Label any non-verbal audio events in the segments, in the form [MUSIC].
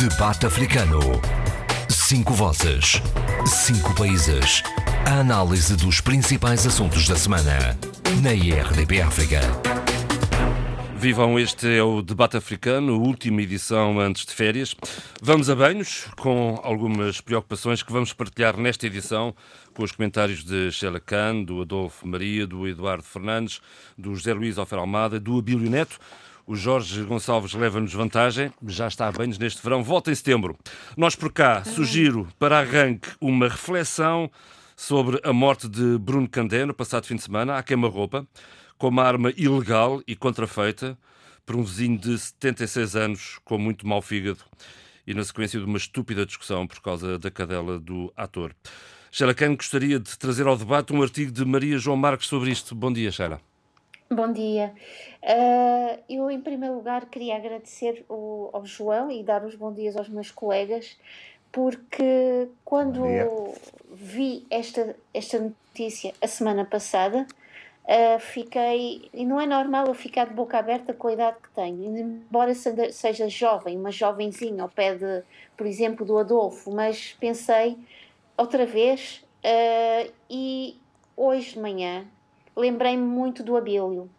Debate Africano. Cinco vozes. Cinco países. A análise dos principais assuntos da semana. Na IRDP África. Vivam, este é o Debate Africano, última edição antes de férias. Vamos a banhos, com algumas preocupações que vamos partilhar nesta edição, com os comentários de Sheila Khan, do Adolfo Maria, do Eduardo Fernandes, do José Luís Alfer Almada, do Abílio Neto. O Jorge Gonçalves leva-nos vantagem, já está a banhos neste verão, volta em setembro. Nós por cá sugiro para arranque uma reflexão sobre a morte de Bruno Candé no passado fim de semana, à queima-roupa com uma arma ilegal e contrafeita por um vizinho de 76 anos com muito mau fígado e na sequência de uma estúpida discussão por causa da cadela do ator. Sheila gostaria de trazer ao debate um artigo de Maria João Marques sobre isto. Bom dia, Sheila. Bom dia. Uh, eu, em primeiro lugar, queria agradecer o, ao João e dar os bons dias aos meus colegas, porque quando vi esta, esta notícia a semana passada, uh, fiquei. E não é normal eu ficar de boca aberta com a idade que tenho. Embora seja jovem, uma jovenzinha ao pé de, por exemplo, do Adolfo, mas pensei outra vez uh, e hoje de manhã lembrei-me muito do Abílio.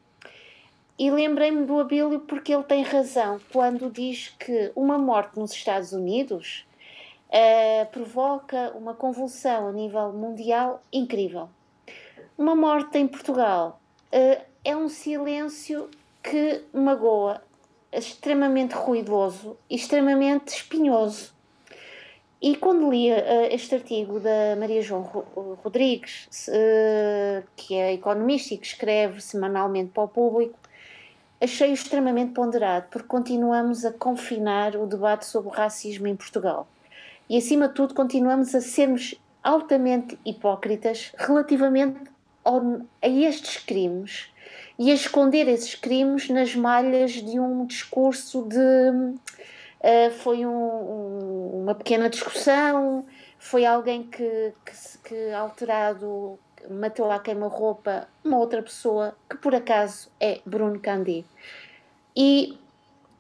E lembrei-me do Abílio porque ele tem razão quando diz que uma morte nos Estados Unidos uh, provoca uma convulsão a nível mundial incrível. Uma morte em Portugal uh, é um silêncio que magoa, extremamente ruidoso e extremamente espinhoso. E quando li uh, este artigo da Maria João Rodrigues, uh, que é economista e que escreve semanalmente para o público, achei-o extremamente ponderado, porque continuamos a confinar o debate sobre o racismo em Portugal. E, acima de tudo, continuamos a sermos altamente hipócritas relativamente ao, a estes crimes e a esconder esses crimes nas malhas de um discurso de uh, foi um, um, uma pequena discussão, foi alguém que, que, que alterado matou à queima-roupa uma outra pessoa que por acaso é Bruno Candé. E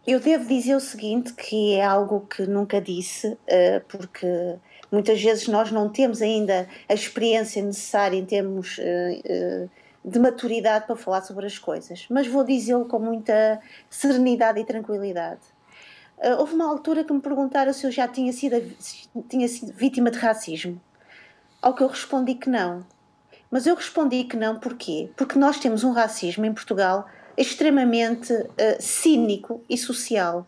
eu devo dizer o seguinte, que é algo que nunca disse, uh, porque Muitas vezes nós não temos ainda a experiência necessária em termos uh, de maturidade para falar sobre as coisas, mas vou dizê-lo com muita serenidade e tranquilidade. Uh, houve uma altura que me perguntaram se eu já tinha sido, tinha sido vítima de racismo, ao que eu respondi que não. Mas eu respondi que não, porquê? Porque nós temos um racismo em Portugal extremamente cínico e social.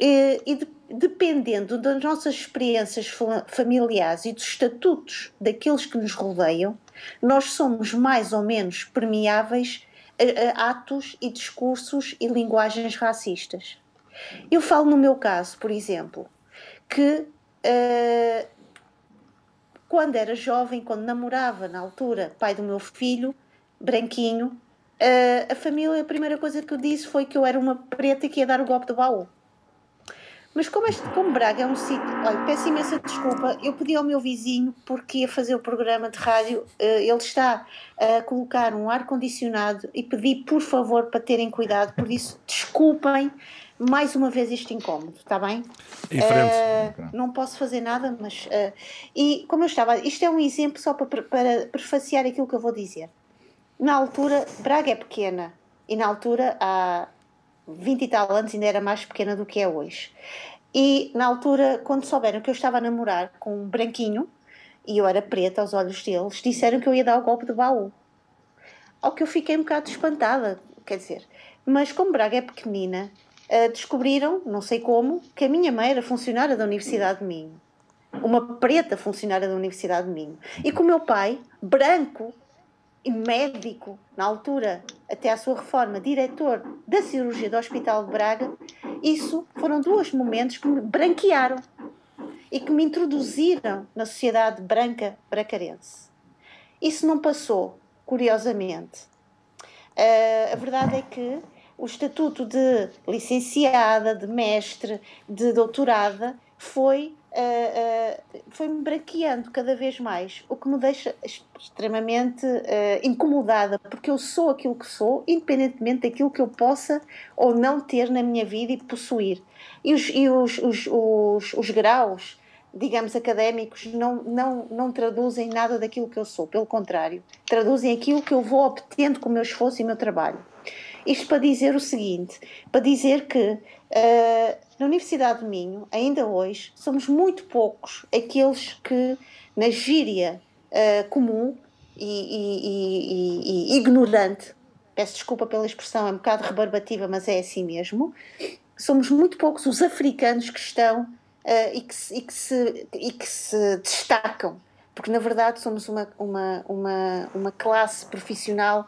E, e de, dependendo das nossas experiências familiares e dos estatutos daqueles que nos rodeiam, nós somos mais ou menos permeáveis a, a atos e discursos e linguagens racistas. Eu falo no meu caso, por exemplo, que uh, quando era jovem, quando namorava na altura, pai do meu filho, branquinho, uh, a família, a primeira coisa que eu disse foi que eu era uma preta e que ia dar o golpe do baú. Mas como, este, como Braga é um sítio. Olha, peço imensa desculpa. Eu pedi ao meu vizinho, porque ia fazer o programa de rádio, uh, ele está a colocar um ar-condicionado e pedi, por favor, para terem cuidado. Por isso, desculpem mais uma vez este incómodo, está bem? Em frente. Uh, não posso fazer nada, mas. Uh, e como eu estava. Isto é um exemplo só para, para prefaciar aquilo que eu vou dizer. Na altura, Braga é pequena. E na altura há 20 e tal anos ainda era mais pequena do que é hoje. E na altura, quando souberam que eu estava a namorar com um branquinho e eu era preta aos olhos deles, disseram que eu ia dar o golpe de baú. Ao que eu fiquei um bocado espantada, quer dizer. Mas como Braga é pequenina, uh, descobriram, não sei como, que a minha mãe era funcionária da Universidade de Minho. Uma preta funcionária da Universidade de Minho. E que o meu pai, branco, e médico, na altura, até à sua reforma, diretor da cirurgia do Hospital de Braga, isso foram dois momentos que me branquearam e que me introduziram na sociedade branca bracarense. Isso não passou, curiosamente. Uh, a verdade é que o estatuto de licenciada, de mestre, de doutorada foi uh, uh, foi-me branqueando cada vez mais, o que me deixa extremamente uh, incomodada, porque eu sou aquilo que sou, independentemente daquilo que eu possa ou não ter na minha vida e possuir. E os, e os, os, os, os graus, digamos, académicos não, não, não traduzem nada daquilo que eu sou, pelo contrário, traduzem aquilo que eu vou obtendo com o meu esforço e o meu trabalho. Isto para dizer o seguinte: para dizer que uh, na Universidade do Minho, ainda hoje, somos muito poucos aqueles que, na gíria uh, comum e, e, e, e, ignorante, peço desculpa pela expressão, é um bocado rebarbativa, mas é assim mesmo, somos muito poucos os africanos que estão uh, e, que, e, que se, e que se destacam, porque na verdade somos uma, uma, uma, uma classe profissional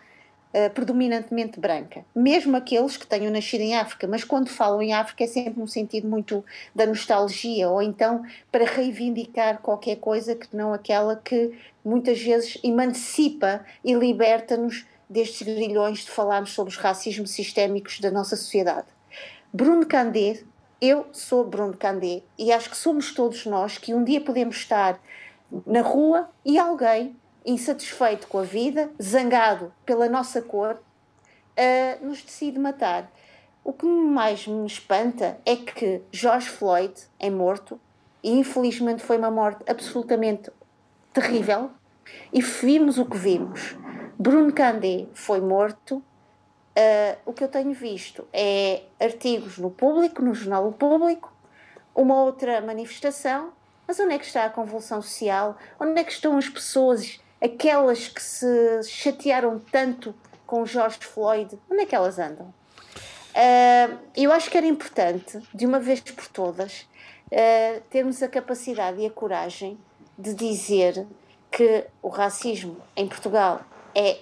uh, predominantemente branca. Mesmo aqueles que tenham nascido em África, mas quando falam em África é sempre num sentido muito da nostalgia, ou então para reivindicar qualquer coisa que não aquela que muitas vezes emancipa e liberta-nos destes grilhões de falarmos sobre os racismos sistémicos da nossa sociedade. Bruno Candé, eu sou Bruno Candé e acho que somos todos nós que um dia podemos estar na rua e alguém insatisfeito com a vida, zangado pela nossa cor, uh, nos decide matar. O que mais me espanta é que George Floyd é morto e infelizmente foi uma morte absolutamente terrível e vimos o que vimos. Bruno Candé foi morto. Uh, o que eu tenho visto é artigos no público, no jornal Público, uma outra manifestação, mas onde é que está a convulsão social? Onde é que estão as pessoas aquelas que se chatearam tanto com George Floyd, onde é que elas andam? Uh, eu acho que era importante, de uma vez por todas, uh, termos a capacidade e a coragem de dizer que o racismo em Portugal é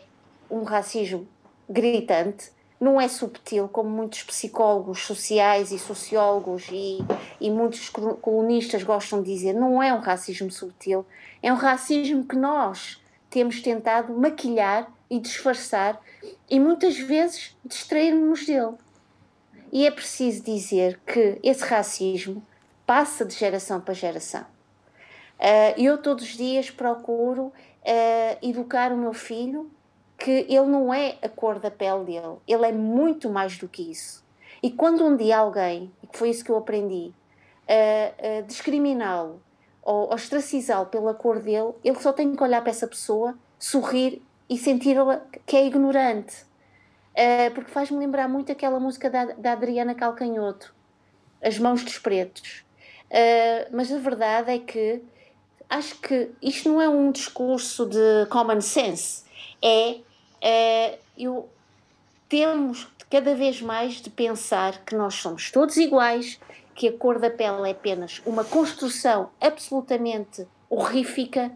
um racismo gritante, não é subtil, como muitos psicólogos sociais e sociólogos e, e muitos colunistas gostam de dizer, não é um racismo subtil, é um racismo que nós, temos tentado maquilhar e disfarçar e muitas vezes distrairmos dele. E é preciso dizer que esse racismo passa de geração para geração. Uh, eu todos os dias procuro uh, educar o meu filho que ele não é a cor da pele dele, ele é muito mais do que isso. E quando um dia alguém, e foi isso que eu aprendi, uh, discriminá-lo ou ostracizá-lo pela cor dele, ele só tem que olhar para essa pessoa, sorrir e sentir que é ignorante. Uh, porque faz-me lembrar muito aquela música da, da, Adriana Calcanhoto, As Mãos dos Pretos. Uh, mas a verdade é que acho que isto não é um discurso de common sense, é, é eu, temos cada vez mais de pensar que nós somos todos iguais, que a cor da pele é apenas uma construção absolutamente horrífica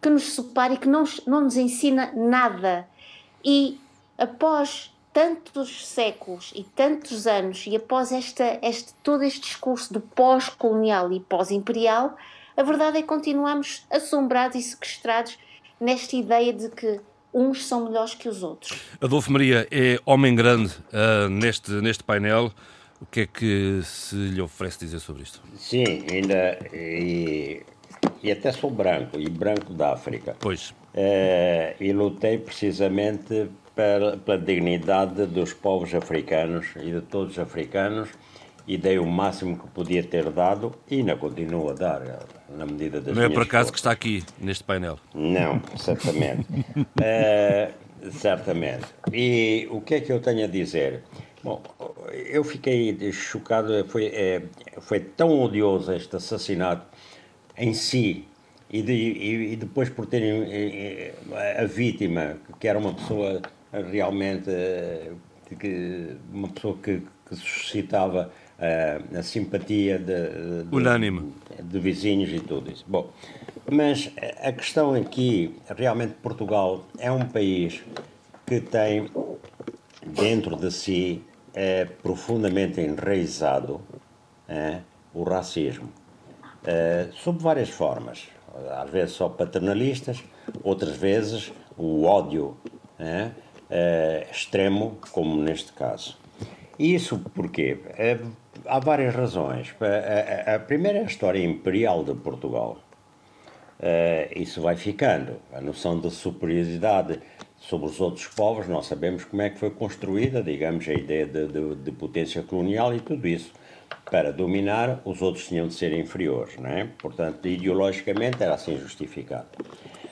que nos separa e que não, não nos ensina nada. E após tantos séculos e tantos anos, e após esta, este, todo este discurso do pós-colonial e pós-imperial, a verdade é que continuamos assombrados e sequestrados nesta ideia de que uns são melhores que os outros. Adolfo Maria é homem grande uh, neste, neste painel. O que é que se lhe oferece dizer sobre isto? Sim, ainda. E, e até sou branco, e branco da África. Pois. É, e lutei precisamente pela, pela dignidade dos povos africanos e de todos os africanos e dei o máximo que podia ter dado e ainda continuo a dar na medida das Não é por acaso que está aqui neste painel? Não, certamente. é, [LAUGHS] certamente. E o que é que eu tenho a dizer? Bom, eu fiquei chocado, foi, é, foi tão odioso este assassinato em si, e, de, e, e depois por terem a vítima, que era uma pessoa realmente, é, que, uma pessoa que, que suscitava a simpatia de, de, Unânime. de vizinhos e tudo isso. Bom, mas a questão aqui, realmente Portugal é um país que tem dentro de si é profundamente enraizado é, o racismo, é, sob várias formas. Às vezes só paternalistas, outras vezes o ódio é, é extremo, como neste caso. Isso porquê? É, há várias razões. A, a, a, primeira é a história imperial de Portugal. Isso vai ficando. A noção de superioridade sobre os outros povos, nós sabemos como é que foi construída, digamos, a ideia de, de, de potência colonial e tudo isso. Para dominar, os outros tinham de ser inferiores, não é? Portanto, ideologicamente era assim justificado.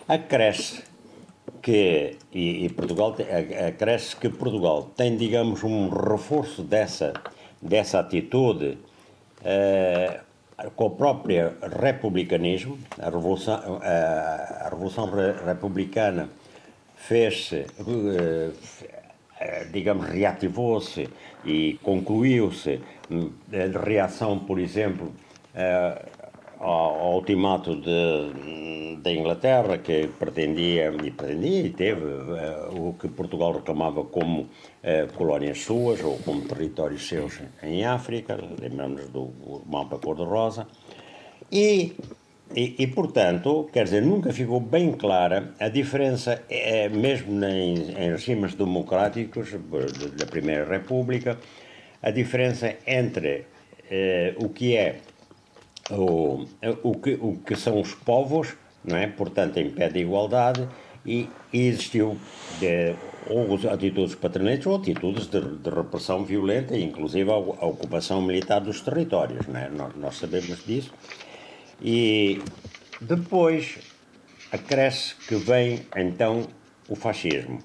Acresce que, e, e Portugal, acresce que Portugal tem, digamos, um reforço dessa, dessa atitude uh, com o próprio republicanismo, a Revolução, a, a Revolução Republicana fez-se, uh, digamos, reativou-se e concluiu-se a reação, por exemplo, uh, ao, ultimato da Inglaterra, que pretendia, e pretendia e teve o que Portugal reclamava como colónias suas ou como territórios seus em África, lembramos do mapa cor-de-rosa, e, e, e, portanto, quer dizer, nunca ficou bem clara a diferença, é, mesmo em, em regimes democráticos da Primeira República, a diferença entre uh, o que é o, o, que, o que são os povos, não é? portanto, em pé de igualdade, e, e existiu de, ou atitudes patronais ou atitudes de, de, repressão violenta, inclusive a, a, ocupação militar dos territórios, não é? nós, nós sabemos disso. E depois acresce que vem então o fascismo.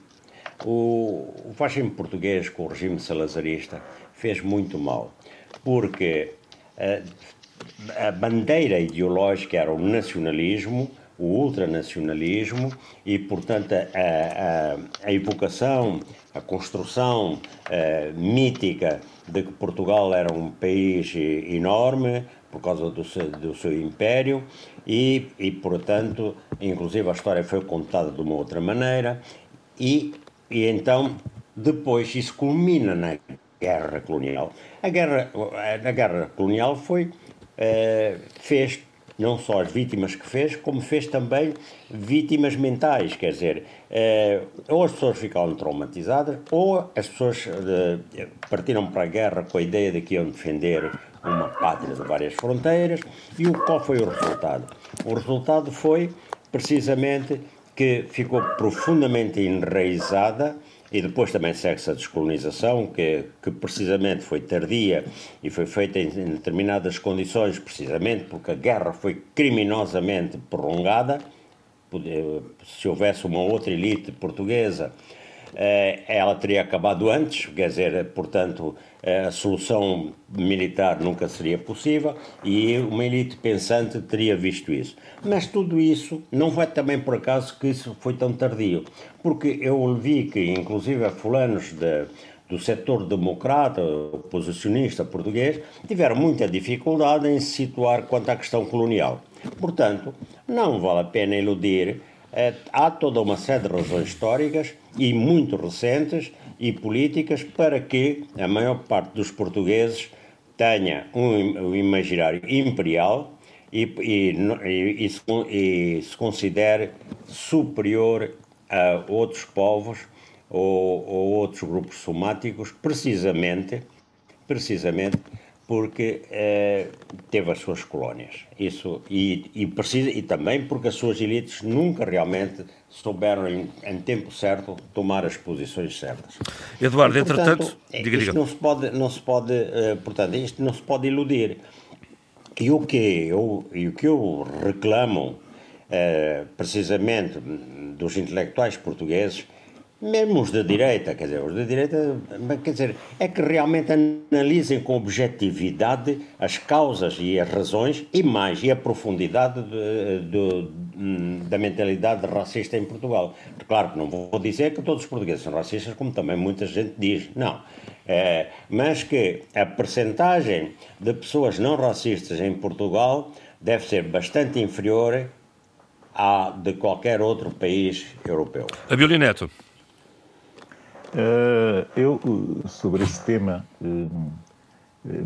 O, o fascismo português com o regime salazarista fez muito mal, porque uh, a bandeira ideológica era o nacionalismo, o ultranacionalismo e, portanto, a, a, a evocação, a construção uh, mítica de que Portugal era um país enorme por causa do seu, do seu império e, e, portanto, inclusive a história foi contada de uma outra maneira e, e então depois isso culmina na guerra colonial. A guerra, a guerra colonial foi uh, fez não só as vítimas que fez, como fez também vítimas mentais, quer dizer, uh, ou as pessoas ficaram traumatizadas, ou as pessoas uh, partiram para a guerra com a ideia de que iam defender uma pátria de várias fronteiras, e o, qual foi o resultado? O resultado foi, precisamente, que ficou profundamente enraizada e depois também segue-se a descolonização, que, que precisamente foi tardia e foi feita em, em determinadas condições, precisamente porque a guerra foi criminosamente prolongada. Se houvesse uma outra elite portuguesa eh, ela teria acabado antes, quer dizer, portanto, a solução militar nunca seria possível e uma elite pensante teria visto isso. Mas tudo isso não foi também por acaso que isso foi tão tardio, porque eu vi que, inclusive, fulanos de, do setor democrata, oposicionista português, tiveram muita dificuldade em se situar quanto à questão colonial. Portanto, não vale a pena iludir é, há toda uma série de razões históricas e muito recentes e políticas para que a maior parte dos portugueses tenha um, um imaginário imperial e, e, e, e, se, considere superior a outros povos ou, ou outros grupos somáticos, precisamente, precisamente porque eh, teve as suas colónias. Isso, e, e, precisa, e também porque as suas elites nunca realmente souberam, em, em tempo certo, tomar as posições certas. Eduardo, e, portanto, entretanto, diga, isto diga. não se pode, não se pode uh, portanto, isto não se pode iludir. E o que eu, e o que eu reclamo, uh, precisamente, dos intelectuais portugueses, mesmo os da direita, quer dizer, os da direita, quer dizer, é que realmente analisem com objetividade as causas e as razões e mais, e a profundidade de, de, da mentalidade racista em Portugal. Claro que não vou dizer que todos os portugueses são racistas, como também muita gente diz, não. É, mas que a percentagem de pessoas não racistas em Portugal deve ser bastante inferior à de qualquer outro país europeu. A Neto. Uh, eu, sobre esse tema, uh,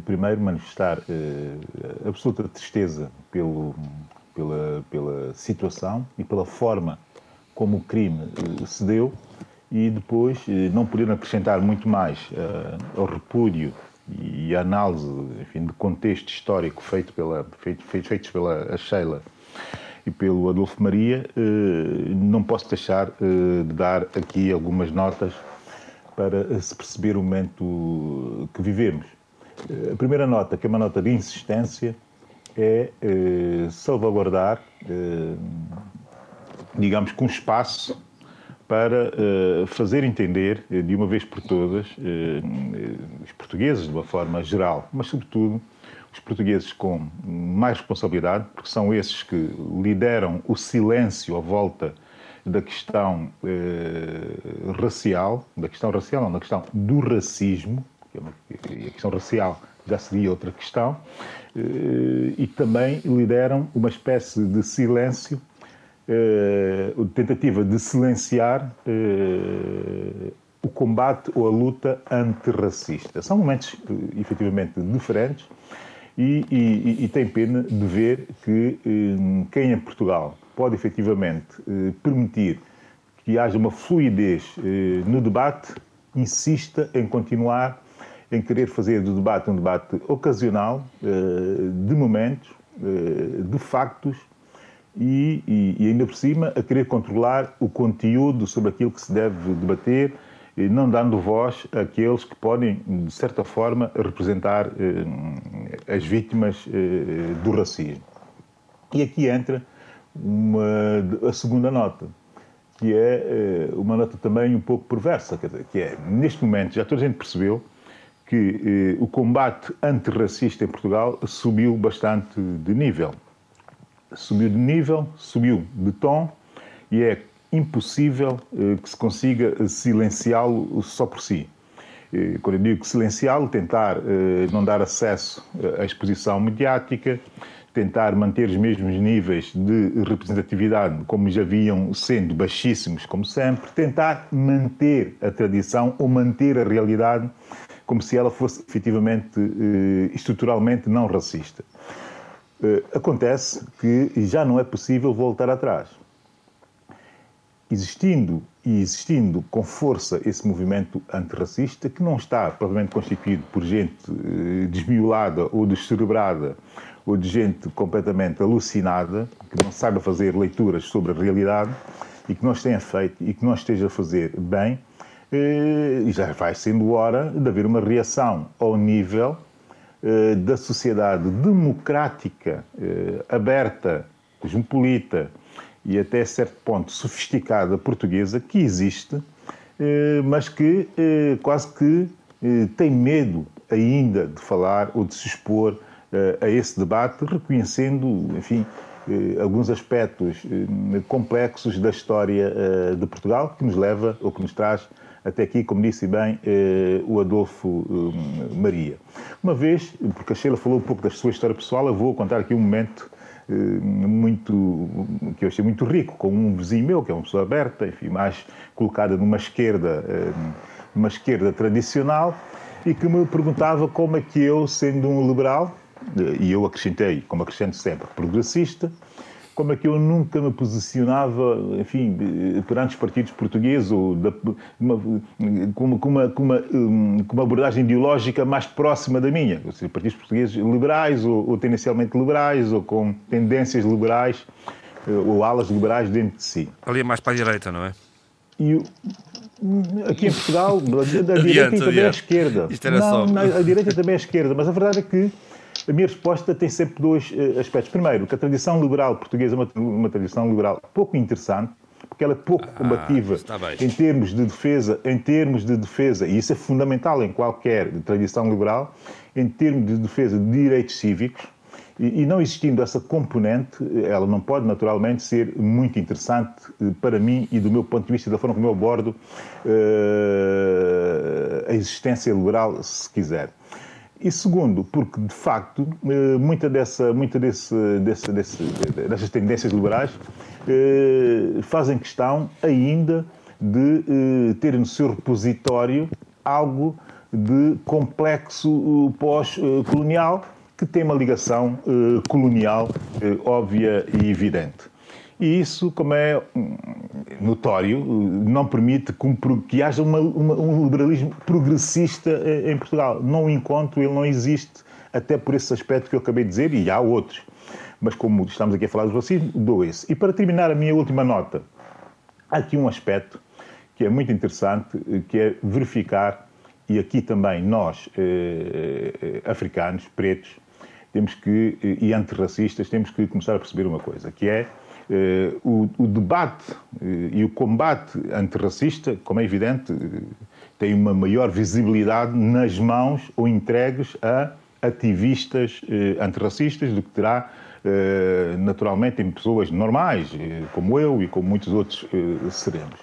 primeiro manifestar uh, absoluta tristeza pelo, pela, pela situação e pela forma como o crime se deu e depois não poder acrescentar muito mais ao repúdio e a análise enfim, de contexto histórico feito pela, feito, feito, feitos pela Sheila e pelo Adolfo Maria, eh, não posso deixar eh, de dar aqui algumas notas para se perceber o momento que vivemos. A primeira nota, que é uma nota de insistência, é salvaguardar, digamos, com espaço para uh, fazer entender, de uma vez por todas, os portugueses de uma forma geral, mas sobretudo os portugueses com mais responsabilidade, porque são esses que lideram o silêncio à volta da questão racial, da questão racial, não, da questão do racismo, é uma, a questão racial já seria outra questão, e também lideram uma espécie de silêncio eh, tentativa de silenciar eh, o combate ou a luta antirracista. São momentos eh, efetivamente diferentes e, e, e tem pena de ver que eh, quem em Portugal pode efetivamente eh, permitir que haja uma fluidez eh, no debate, insista em continuar em querer fazer do debate um debate ocasional, de momentos, de factos e, e, ainda por cima a querer controlar o conteúdo sobre aquilo que se deve debater, não dando voz àqueles que podem, de certa forma, representar eh, as vítimas eh, do racismo. E aqui entra uma, a segunda nota, que é eh, uma nota também um pouco perversa, dizer, que é, neste momento, já toda a gente percebeu que o combate antirracista em Portugal subiu bastante de nível subiu de nível, subiu de tom e é impossível eh, que se consiga silenciá-lo só por si. Eh, quando eu digo silenciá-lo, tentar eh, não dar acesso à exposição mediática, tentar manter os mesmos níveis de representatividade como já vinham sendo baixíssimos, como sempre, tentar manter a tradição ou manter a realidade como se ela fosse efetivamente, estruturalmente não racista. Uh, acontece que já não é possível voltar atrás. Existindo e existindo com força esse movimento antirracista, que não está provavelmente constituído por gente uh, desmiolada ou descerebrada, ou de gente completamente alucinada, que não saiba fazer leituras sobre a realidade e que não os tenha feito e que não esteja a fazer bem, uh, já vai sendo hora de haver uma reação ao nível eh, da sociedade democrática, eh, aberta, cosmopolita e até certo ponto sofisticada portuguesa que existe, eh, mas que quase que tem medo ainda de falar ou de se expor a esse debate, reconhecendo, enfim, alguns aspectos complexos da história de Portugal que nos leva ou que nos traz até aqui, como disse bem eh, o Adolfo eh, Maria. Uma vez, porque a Sheila falou um pouco da sua história pessoal, eu vou contar aqui um momento eh, muito que eu achei muito rico, com um vizinho meu, que é uma pessoa aberta, enfim, mais colocada numa esquerda, numa esquerda tradicional, e que me perguntava como é que eu, sendo um liberal, e eu acrescentei, como acrescento sempre, progressista, como é que eu nunca me posicionava, enfim, perante os partidos portugueses ou da, uma, com, uma, com, uma, com, uma, hum, com uma abordagem ideológica mais próxima da minha, ou seja, partidos portugueses liberais ou, ou tendencialmente liberais ou com tendências liberais eh, ou alas liberais dentro de si. Ali é mais para a direita, não é? E aqui em Portugal, a, direita também é a esquerda. Isto era não, só. a direita também é a esquerda, mas a verdade é que a minha resposta tem sempre dois uh, aspectos. Primeiro, que a tradição liberal portuguesa é uma, uma tradição liberal pouco interessante, porque ela é pouco ah, combativa em termos de defesa, em termos de defesa, e isso é fundamental em qualquer tradição liberal, em termos de defesa de direitos cívicos, e, e não existindo essa componente, ela não pode naturalmente ser muito interessante eh, para mim e do meu ponto de vista da forma como eu abordo uh, a existência liberal, se quiser. E segundo, porque de facto eh, muita dessa, muita desse, desse, desse, dessas tendências liberais eh, fazem questão ainda de eh, ter no seu repositório algo de complexo pós-colonial que tem uma ligação colonial óbvia e evidente. E isso, como é hum, notório, não permite que haja uma, uma, um liberalismo progressista eh, em Portugal. Não encontro, ele não existe, até por esse aspecto que eu acabei de dizer, e há outros. Mas como estamos aqui a falar do racismo, dou esse. E para terminar a minha última nota, há aqui um aspecto que é muito interessante, eh, que é verificar, e aqui também nós, eh, eh, africanos, pretos, temos que, e antirracistas, temos que começar a perceber uma coisa, que é o, o, debate eh, e o combate antirracista, como é evidente, tem uma maior visibilidade nas mãos ou entregues a ativistas antirracistas do que terá naturalmente em pessoas normais, como eu e como muitos outros seremos.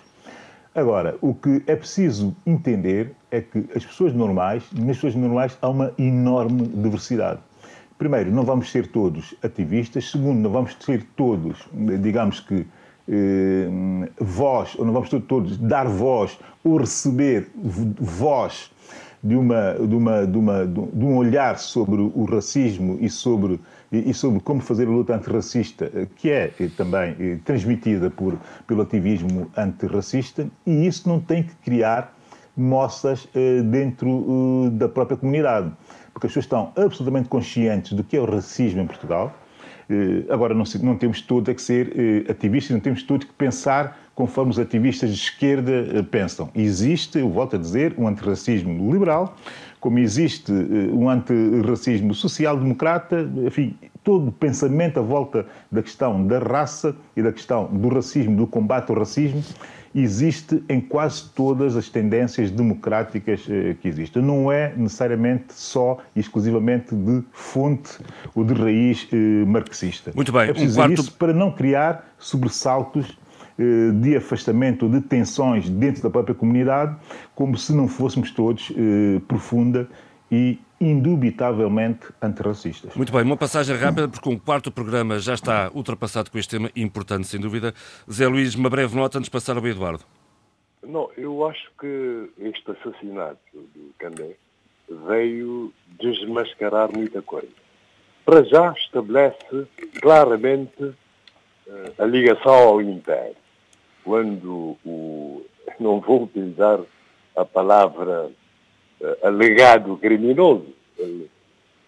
Agora, o que é preciso entender é que as pessoas normais, nas pessoas normais há uma enorme diversidade. Primeiro, não vamos ser todos ativistas. Segundo, não vamos ser todos, digamos que, eh, voz, ou não vamos todos dar voz ou receber voz de, uma, de, uma, de, uma, de um olhar sobre o racismo e sobre e sobre como fazer a luta antirracista, eh, que é eh, também eh, transmitida por, pelo ativismo antirracista, e isso não tem que criar moças dentro da própria comunidade, porque as pessoas estão absolutamente conscientes do que é o racismo em Portugal. Agora, não, não temos todos que ser ativistas, não temos todos que pensar conforme os ativistas de esquerda pensam. Existe, eu volto a dizer, um antirracismo liberal, como existe eh, um antirracismo social-democrata, enfim, todo o pensamento à volta da questão da raça e da questão do racismo, do combate ao racismo, existe em quase todas as tendências democráticas eh, que existem. Não é necessariamente só e exclusivamente de fonte ou de raiz eh, marxista. Muito bem. É preciso um quarto... isso para não criar sobressaltos eh, de afastamento, de tensões dentro da própria comunidade, como se não fôssemos todos profunda e indubitavelmente antirracistas. Muito bem, uma passagem rápida, porque um quarto programa já está ultrapassado com este tema importante, sem dúvida. Zé Luís, uma breve nota antes de passar ao Eduardo. Não, eu acho que este assassinato do Candé veio desmascarar muita coisa. Para já estabelece claramente eh, a ligação ao Império quando o, não vou utilizar a palavra uh, alegado criminoso, uh,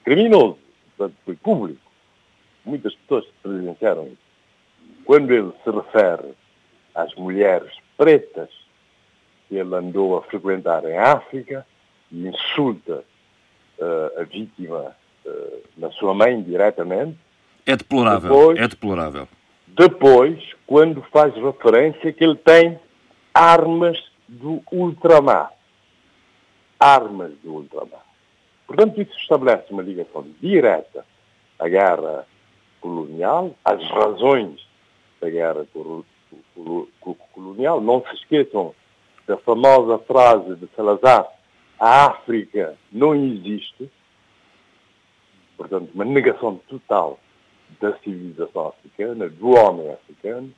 criminoso, portanto foi público, muitas pessoas presenciaram isso. Quando ele se refere às mulheres pretas que ele andou a frequentar em África e insulta uh, a vítima na sua mãe diretamente. É deplorável, depois, é deplorável. Depois, quando faz referência que ele tem armas do ultramar. Armas do ultramar. Portanto, isso estabelece uma ligação direta à guerra colonial, às razões da guerra colonial. Não se esqueçam da famosa frase de Salazar, a África não existe. Portanto, uma negação total da civilização africana, do homem africano,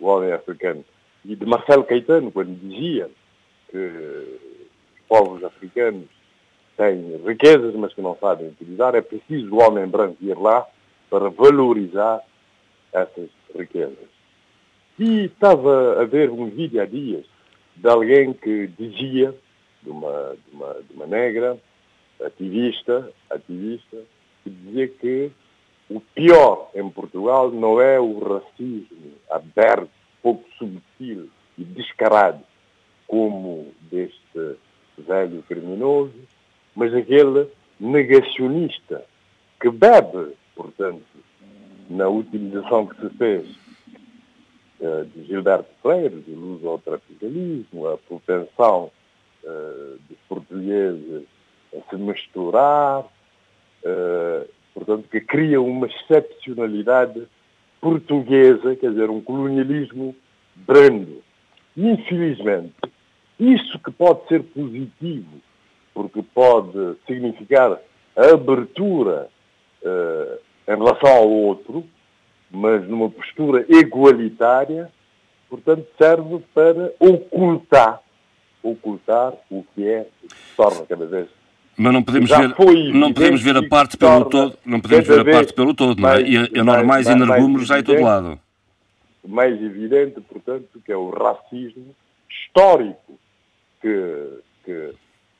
o homem africano, e de Marcelo Caetano, quando dizia que povos africanos têm riquezas, mas que não sabem utilizar, é preciso o homem branco ir lá para valorizar essas riquezas. E estava a ver um vídeo há dias de alguém que dizia, de uma, de uma, de uma negra, ativista, ativista, que dizia que o pior em Portugal não é o racismo aberto, pouco subtil e descarado, como deste velho criminoso, mas aquele negacionista que bebe, portanto, na utilização que se fez uh, de Gilberto Freire, do uso ao tropicalismo, a propensão uh, dos portugueses a se misturar, uh, portanto, que cria uma excepcionalidade portuguesa, quer dizer, um colonialismo brando. Infelizmente, isso que pode ser positivo, porque pode significar abertura uh, em relação ao outro, mas numa postura igualitária, portanto, serve para ocultar, ocultar o que é, o que se torna cada vez mas não podemos ver, não podemos ver a parte pelo todo, não podemos ver a parte pelo todo, não é? E anormais e energúmeros já em todo lado. mais evidente, portanto, que é o racismo histórico que, que,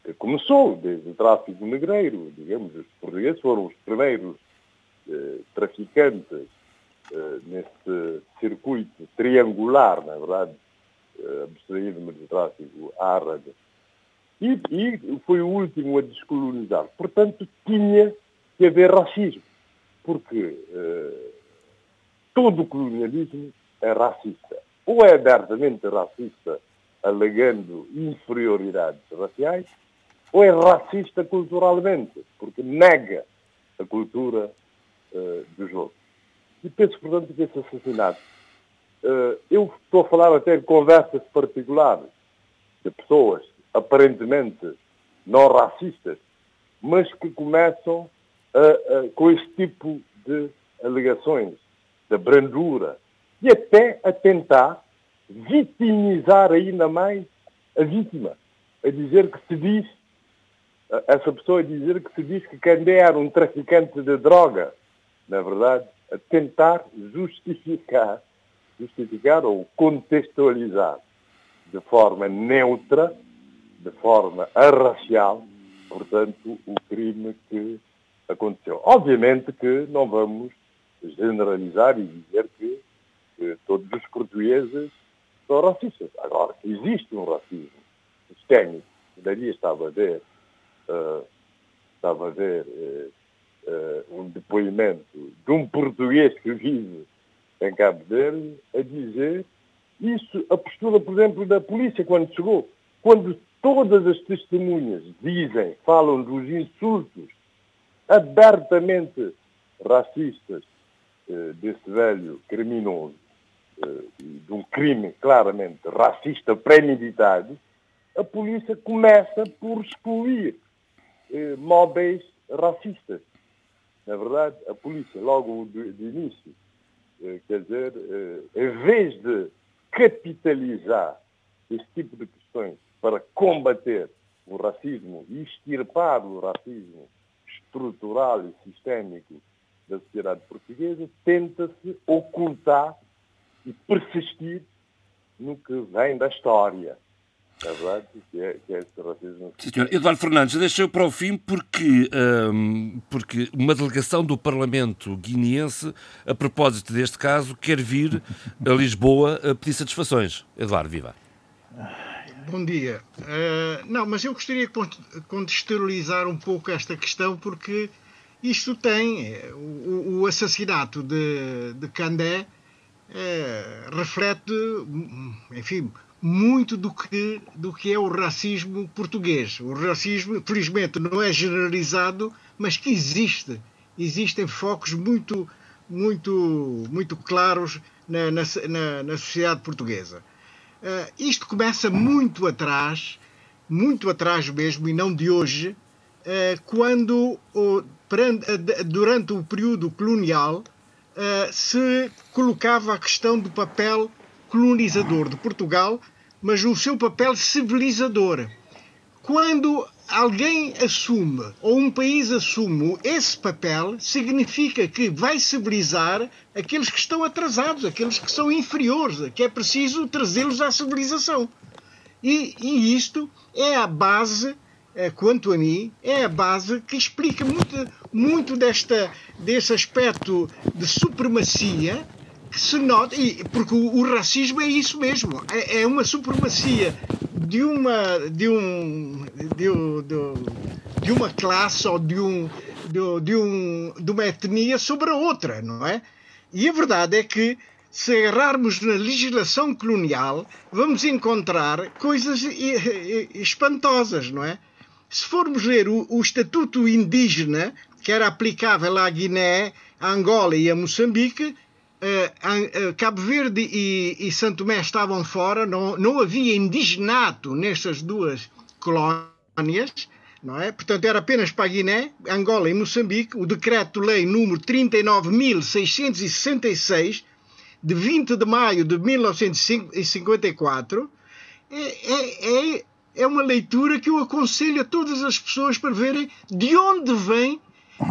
que começou desde o tráfico negreiro. Digamos, os portugueses foram os primeiros eh, traficantes eh, nesse circuito triangular, na verdade, eh, abstraído-me do tráfico árabe. E, e foi o último a descolonizar. Portanto, tinha que haver racismo, porque eh, todo o colonialismo é racista. Ou é abertamente racista, alegando inferioridades raciais, ou é racista culturalmente, porque nega a cultura uh, dos outros. E penso, portanto, que esse assassinato, uh, eu estou a falar até de conversas particulares de pessoas aparentemente não racistas, mas que começam com esse tipo de alegações, da brandura, e até a tentar vitimizar ainda mais a vítima, a dizer que se diz, essa pessoa a dizer que se diz que quem era um traficante de droga, na verdade, a tentar justificar, justificar ou contextualizar de forma neutra, de forma arracial, portanto, o crime que aconteceu. Obviamente que não vamos generalizar e dizer que todos os portugueses são racistas. Agora, existe um racismo sistémico. Daí estava a ver, uh, estava a ver uh, uh, um depoimento de um português que vive em Cabo Verde a dizer isso, a postura, por exemplo, da polícia quando chegou, quando todas as testemunhas dizem, falam dos insultos abertamente racistas desse velho criminoso, eh, de um crime claramente racista premeditado, a polícia começa por excluir eh, móveis racistas. Na verdade, a polícia, logo de, de início, eh, quer dizer, eh, em vez de capitalizar esse tipo de questões para combater o racismo e extirpar o racismo estrutural e sistémico da sociedade portuguesa, tenta-se ocultar e persistir no que vem da história. É verdade que é, que é esse racismo. Sim, senhor. Eduardo Fernandes, deixei para o fim porque, um, porque uma delegação do Parlamento guineense, a propósito deste caso, quer vir a Lisboa a pedir satisfações. Eduardo, viva. Bom dia. Uh, não, mas eu gostaria de contextualizar um pouco esta questão porque isto tem eh, o, o assassinato de, de Candé é, reflete, enfim, muito do que, do que é o racismo português. O racismo, felizmente, não é generalizado, mas que existe. Existem focos muito, muito, muito claros na, na, na, na sociedade portuguesa. Uh, isto começa muito atrás, muito atrás mesmo, e não de hoje, uh, quando, uh, durante o período colonial, uh, se colocava a questão do papel colonizador de Portugal, mas o seu papel civilizador. Quando alguém assume, ou um país assume esse papel, significa que vai civilizar aqueles que estão atrasados, aqueles que são inferiores, que é preciso trazê-los à civilização. E, e isto é a base é, quanto a mim, é a base que explica muito, muito desta, desse aspecto de supremacia que se nota, e, porque o, o racismo é isso mesmo, é, é, uma supremacia de uma, de, um, de, de, de uma classe ou de, um, de, de, um, de uma etnia sobre a outra, não é? E a verdade é que se agarrarmos na legislação colonial, vamos encontrar coisas espantosas, não é? se formos ler o, o Estatuto Indígena, que era aplicável à Guiné, à Angola e a Moçambique, eh, eh, Cabo Verde e, e Santo Tomé estavam fora, não, não havia indigenato nestas duas colónias, não é? Portanto, era apenas para Guiné, Angola e Moçambique, o decreto-lei número 39.666, de 20 de maio de 1954, é, é, é é uma leitura que eu aconselho a todas as pessoas para verem de onde vem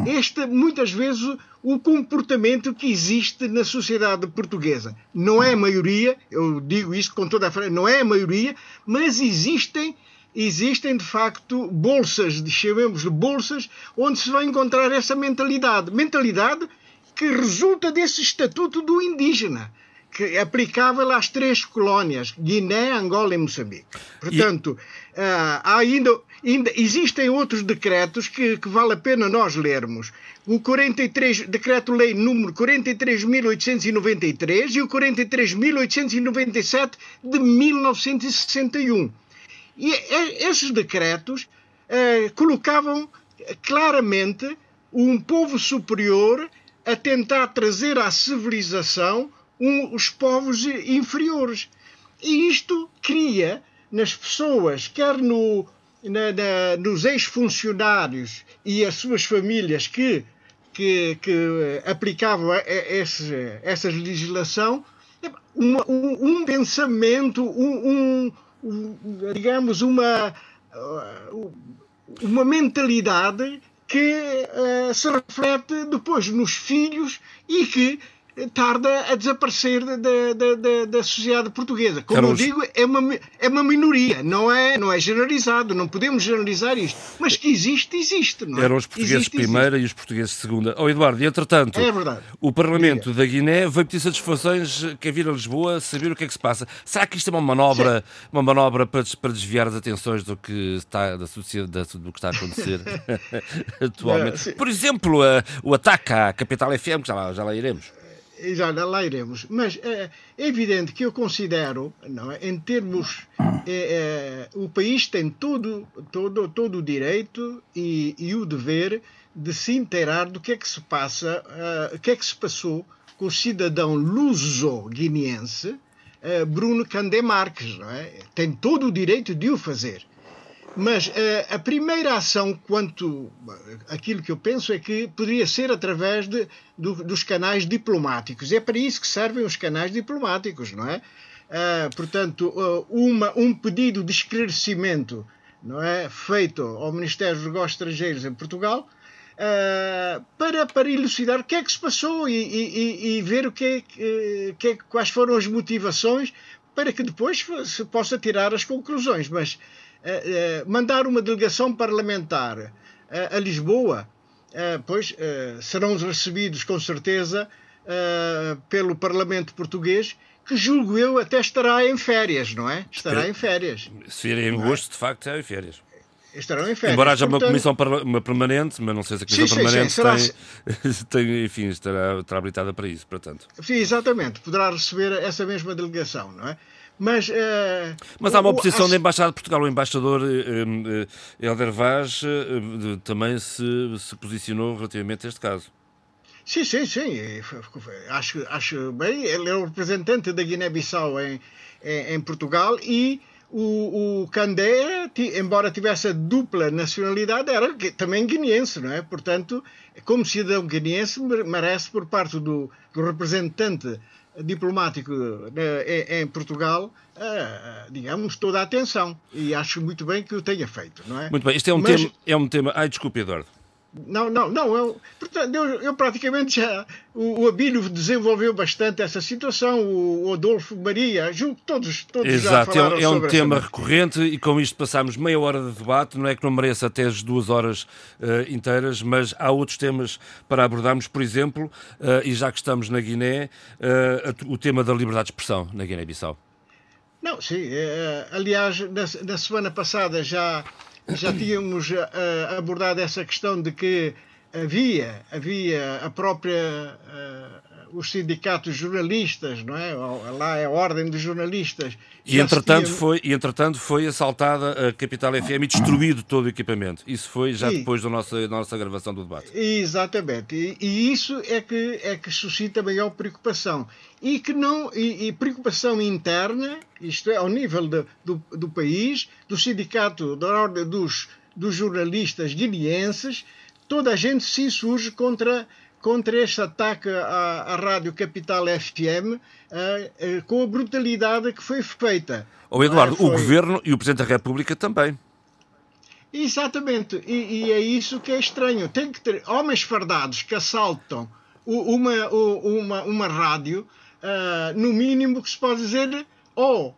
esta, muitas vezes, o comportamento que existe na sociedade portuguesa. Não é a maioria, eu digo isto com toda a franqueza, não é a maioria, mas existem existem de facto bolsas, chamemos de bolsas, onde se vai encontrar essa mentalidade. Mentalidade que resulta desse estatuto do indígena, que é aplicável às três colónias, Guiné, Angola e Moçambique. Portanto, e... uh, ainda, ainda, existem outros decretos que, que, vale a pena nós lermos. O 43, decreto-lei número 43.893 e o 43.897 de 1961 e esses decretos eh, colocavam claramente um povo superior a tentar trazer à civilização um, os povos inferiores. E isto cria nas pessoas, quer no, na, na, nos ex-funcionários e as suas famílias que, que, que aplicavam esse, essa legislação, uma, um, um, pensamento, um, digamos, uma, uh, uma mentalidade que uh, se reflete depois nos filhos e que tarda a desaparecer da, da, da, da sociedade portuguesa. Como Carlos... eu digo, é uma, é uma minoria, não é, não é generalizado, não podemos generalizar isto. Mas que existe, existe. Não é? Eram os portugueses existe, primeira existe. e os portugueses segunda. Oh, Eduardo, e entretanto, é o Parlamento Diga. da Guiné veio pedir satisfações quer vir a Lisboa saber o que é que se passa. Será que isto é uma manobra, uma manobra para, para desviar as atenções do que está, da sociedade, do que está a acontecer [LAUGHS] [LAUGHS] atualmente? Por exemplo, o ataque à Capital FM, que já lá, já lá iremos já lá iremos. Mas é, é, evidente que eu considero, não é, em termos. É, é, o país tem todo, todo, todo o direito e, e, o dever de se inteirar do que é que se passa, o que é que se passou com o cidadão luso-guineense uh, Bruno Candé Marques. Não é? Tem todo o direito de o fazer. Mas uh, a primeira ação, quanto aquilo que eu penso, é que poderia ser através de, do, dos canais diplomáticos. É para isso que servem os canais diplomáticos, não é? Uh, portanto, uh, uma, um pedido de esclarecimento não é, feito ao Ministério dos Negócios Estrangeiros em Portugal para, para elucidar o que é que se passou e, e, e ver o que é, que é, quais foram as motivações para que depois se possa tirar as conclusões. Mas eh, eh, mandar uma delegação parlamentar eh, a Lisboa, pois serão recebidos com certeza pelo Parlamento português, que julgo eu até estará em férias, não é? Estará em férias. Se vir em agosto, é? de facto, é em férias. Estarão em férias. Embora haja Portanto... uma comissão uma permanente, mas não sei se a comissão sim, permanente sim, sim. Tem, [LAUGHS] tem, enfim, estará, estará habilitada para isso, portanto. Sim, exatamente. Poderá receber essa mesma delegação, não é? Mas, uh, Mas há uma oposição acho... da Embaixada de Portugal. O embaixador uh, uh, Helder Vaz também se, se posicionou relativamente a este caso. Sim, sim, sim. Acho, acho bem. Ele é o representante da Guiné-Bissau em, em, em, Portugal e o, o Candé, embora tivesse a dupla nacionalidade, era também guineense, não é? Portanto, como cidadão guineense, merece por parte do, do representante diplomático né, em Portugal, digamos, toda a atenção. E acho muito bem que o tenha feito, não é? Muito bem. Isto é um, Mas... tema, é um tema... Ai, desculpe, Eduardo. Não, não, não. Eu, portanto, eu, eu praticamente já. O, o Abílio desenvolveu bastante essa situação, o, o Adolfo Maria, junto, todos, todos Exato, já falaram é, é um tema recorrente e com isto passamos meia hora de debate. Não é que não mereça até as duas horas uh, inteiras, mas há outros temas para abordarmos, por exemplo, uh, e já que estamos na Guiné, uh, o tema da liberdade de expressão na Guiné-Bissau. Não, sim. aliás, na, na semana passada já já tínhamos uh, abordado essa questão de que havia, havia a própria, uh, os sindicatos jornalistas, não é? Lá é a ordem dos jornalistas. E entretanto, tinha... foi, e entretanto foi assaltada a Capital FM e destruído todo o equipamento. Isso foi já e... depois da nossa, da nossa gravação do debate. Exatamente. E, e, isso é que, é que suscita maior preocupação. E que não e, e preocupação interna, isto é, ao nível de, do, do país, do sindicato da ordem dos, dos jornalistas guineenses, toda a gente se insurge contra contra este ataque à, à Rádio Capital FM uh, uh, com a brutalidade que foi feita. O Eduardo, uh, foi... o Governo e o Presidente da República também. Exatamente, e, e, é isso que é estranho. Tem que ter homens fardados que assaltam uma, uma, uma rádio, uh, no mínimo que se pode dizer, ou,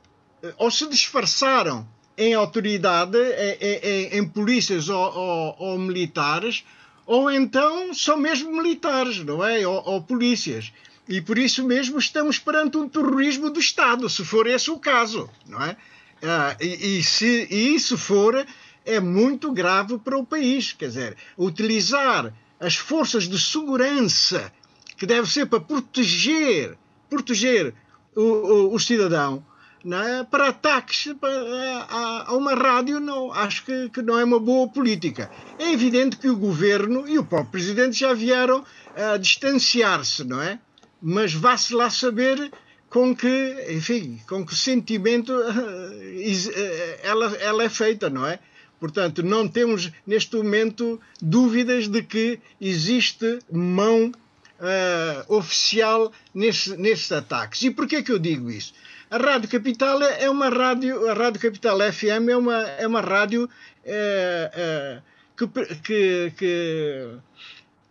ou se disfarçaram em autoridade, em, em, em polícias ou, ou, ou, militares, ou então são mesmo militares, não é? Ou, ou polícias. E por isso mesmo estamos perante um terrorismo do Estado, se for esse o caso, não é? Ah, e, e, se e isso for, é muito grave para o país. Quer dizer, utilizar as forças de segurança que deve ser para proteger, proteger o, o, o cidadão, é? para ataques a, uma rádio, não, acho que, que, não é uma boa política. É evidente que o governo e o próprio presidente já vieram a distanciar-se, não é? mas vá-se lá saber com que, enfim, com que sentimento eh, ela, ela é feita, não é? Portanto, não temos neste momento dúvidas de que existe mão uh, oficial nesse, nesses ataques. E porquê que eu digo isso? A Rádio Capital é uma rádio, a Rádio Capital FM é uma, é uma rádio uh, uh, que, que, que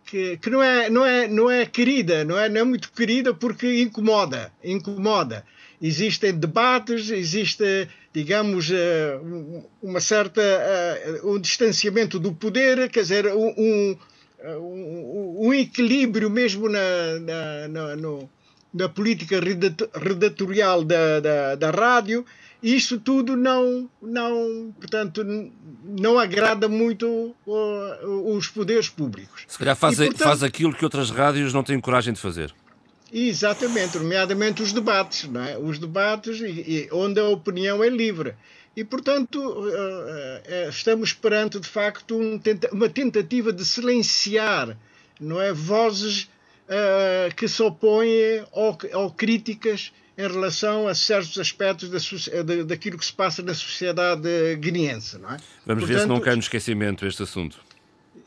que, que não, é, não, é, não é querida, não é, não é muito querida porque incomoda, incomoda. Existem debates, existe, digamos, eh, uma certa, um distanciamento do poder, quer dizer, um, um, um equilíbrio mesmo na, na, na, no, na política redatorial da, da, da rádio, isso tudo não, não, portanto, não agrada muito os poderes públicos. Se calhar faz, e, portanto, faz aquilo que outras rádios não têm coragem de fazer. Exatamente, nomeadamente os debates, não é? os debates e, e onde a opinião é livre. E, portanto, eh, eh, estamos perante, de facto, uma tentativa de silenciar não é, vozes uh, que se opõem ou, ou críticas em relação a certos aspectos da, da, daquilo que se passa na sociedade guineense. Não é? Vamos Portanto, ver se não cai no esquecimento este assunto.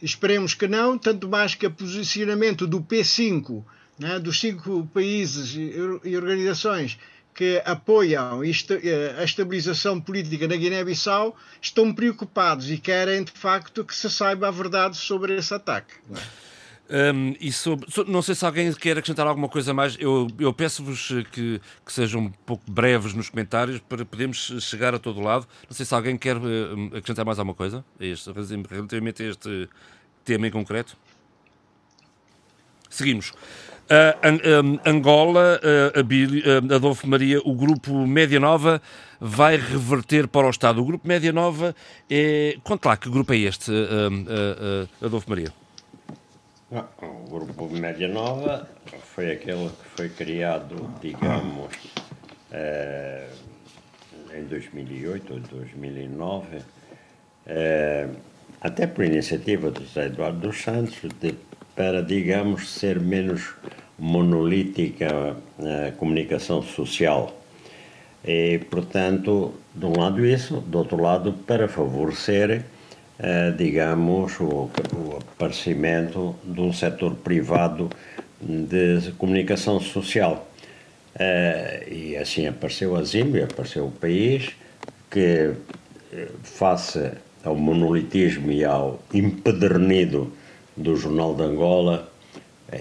Esperemos que não, tanto mais que o posicionamento do P5, é, dos cinco países e organizações que apoiam eh, a estabilização política na Guiné-Bissau estão preocupados e querem, de facto, que se saiba a verdade sobre esse ataque. Não é? Um, e sobre, não sei se alguém quer acrescentar alguma coisa mais. Eu, eu peço-vos que, que, sejam um pouco breves nos comentários para podermos chegar a todo lado. Não sei se alguém quer uh, acrescentar mais alguma coisa a este, relativamente a este tema em concreto. Seguimos. Uh, Angola, uh, Adolfo Maria, o grupo Média Nova vai reverter para o Estado. O grupo Média Nova é. Conta lá, que grupo é este, Adolfo Maria? O grupo Média Nova foi aquele que foi criado, digamos, eh, em 2008 ou 2009, eh, até por iniciativa do Eduardo dos Santos, de, para, digamos, ser menos monolítica a comunicação social. E, portanto, de um lado isso, do outro lado, para favorecer eh, digamos, o, o aparecimento de um setor privado de comunicação social. Uh, e assim apareceu a Zimbábue, apareceu o país, que, eh, face ao monolitismo e ao empedernido do Jornal de Angola,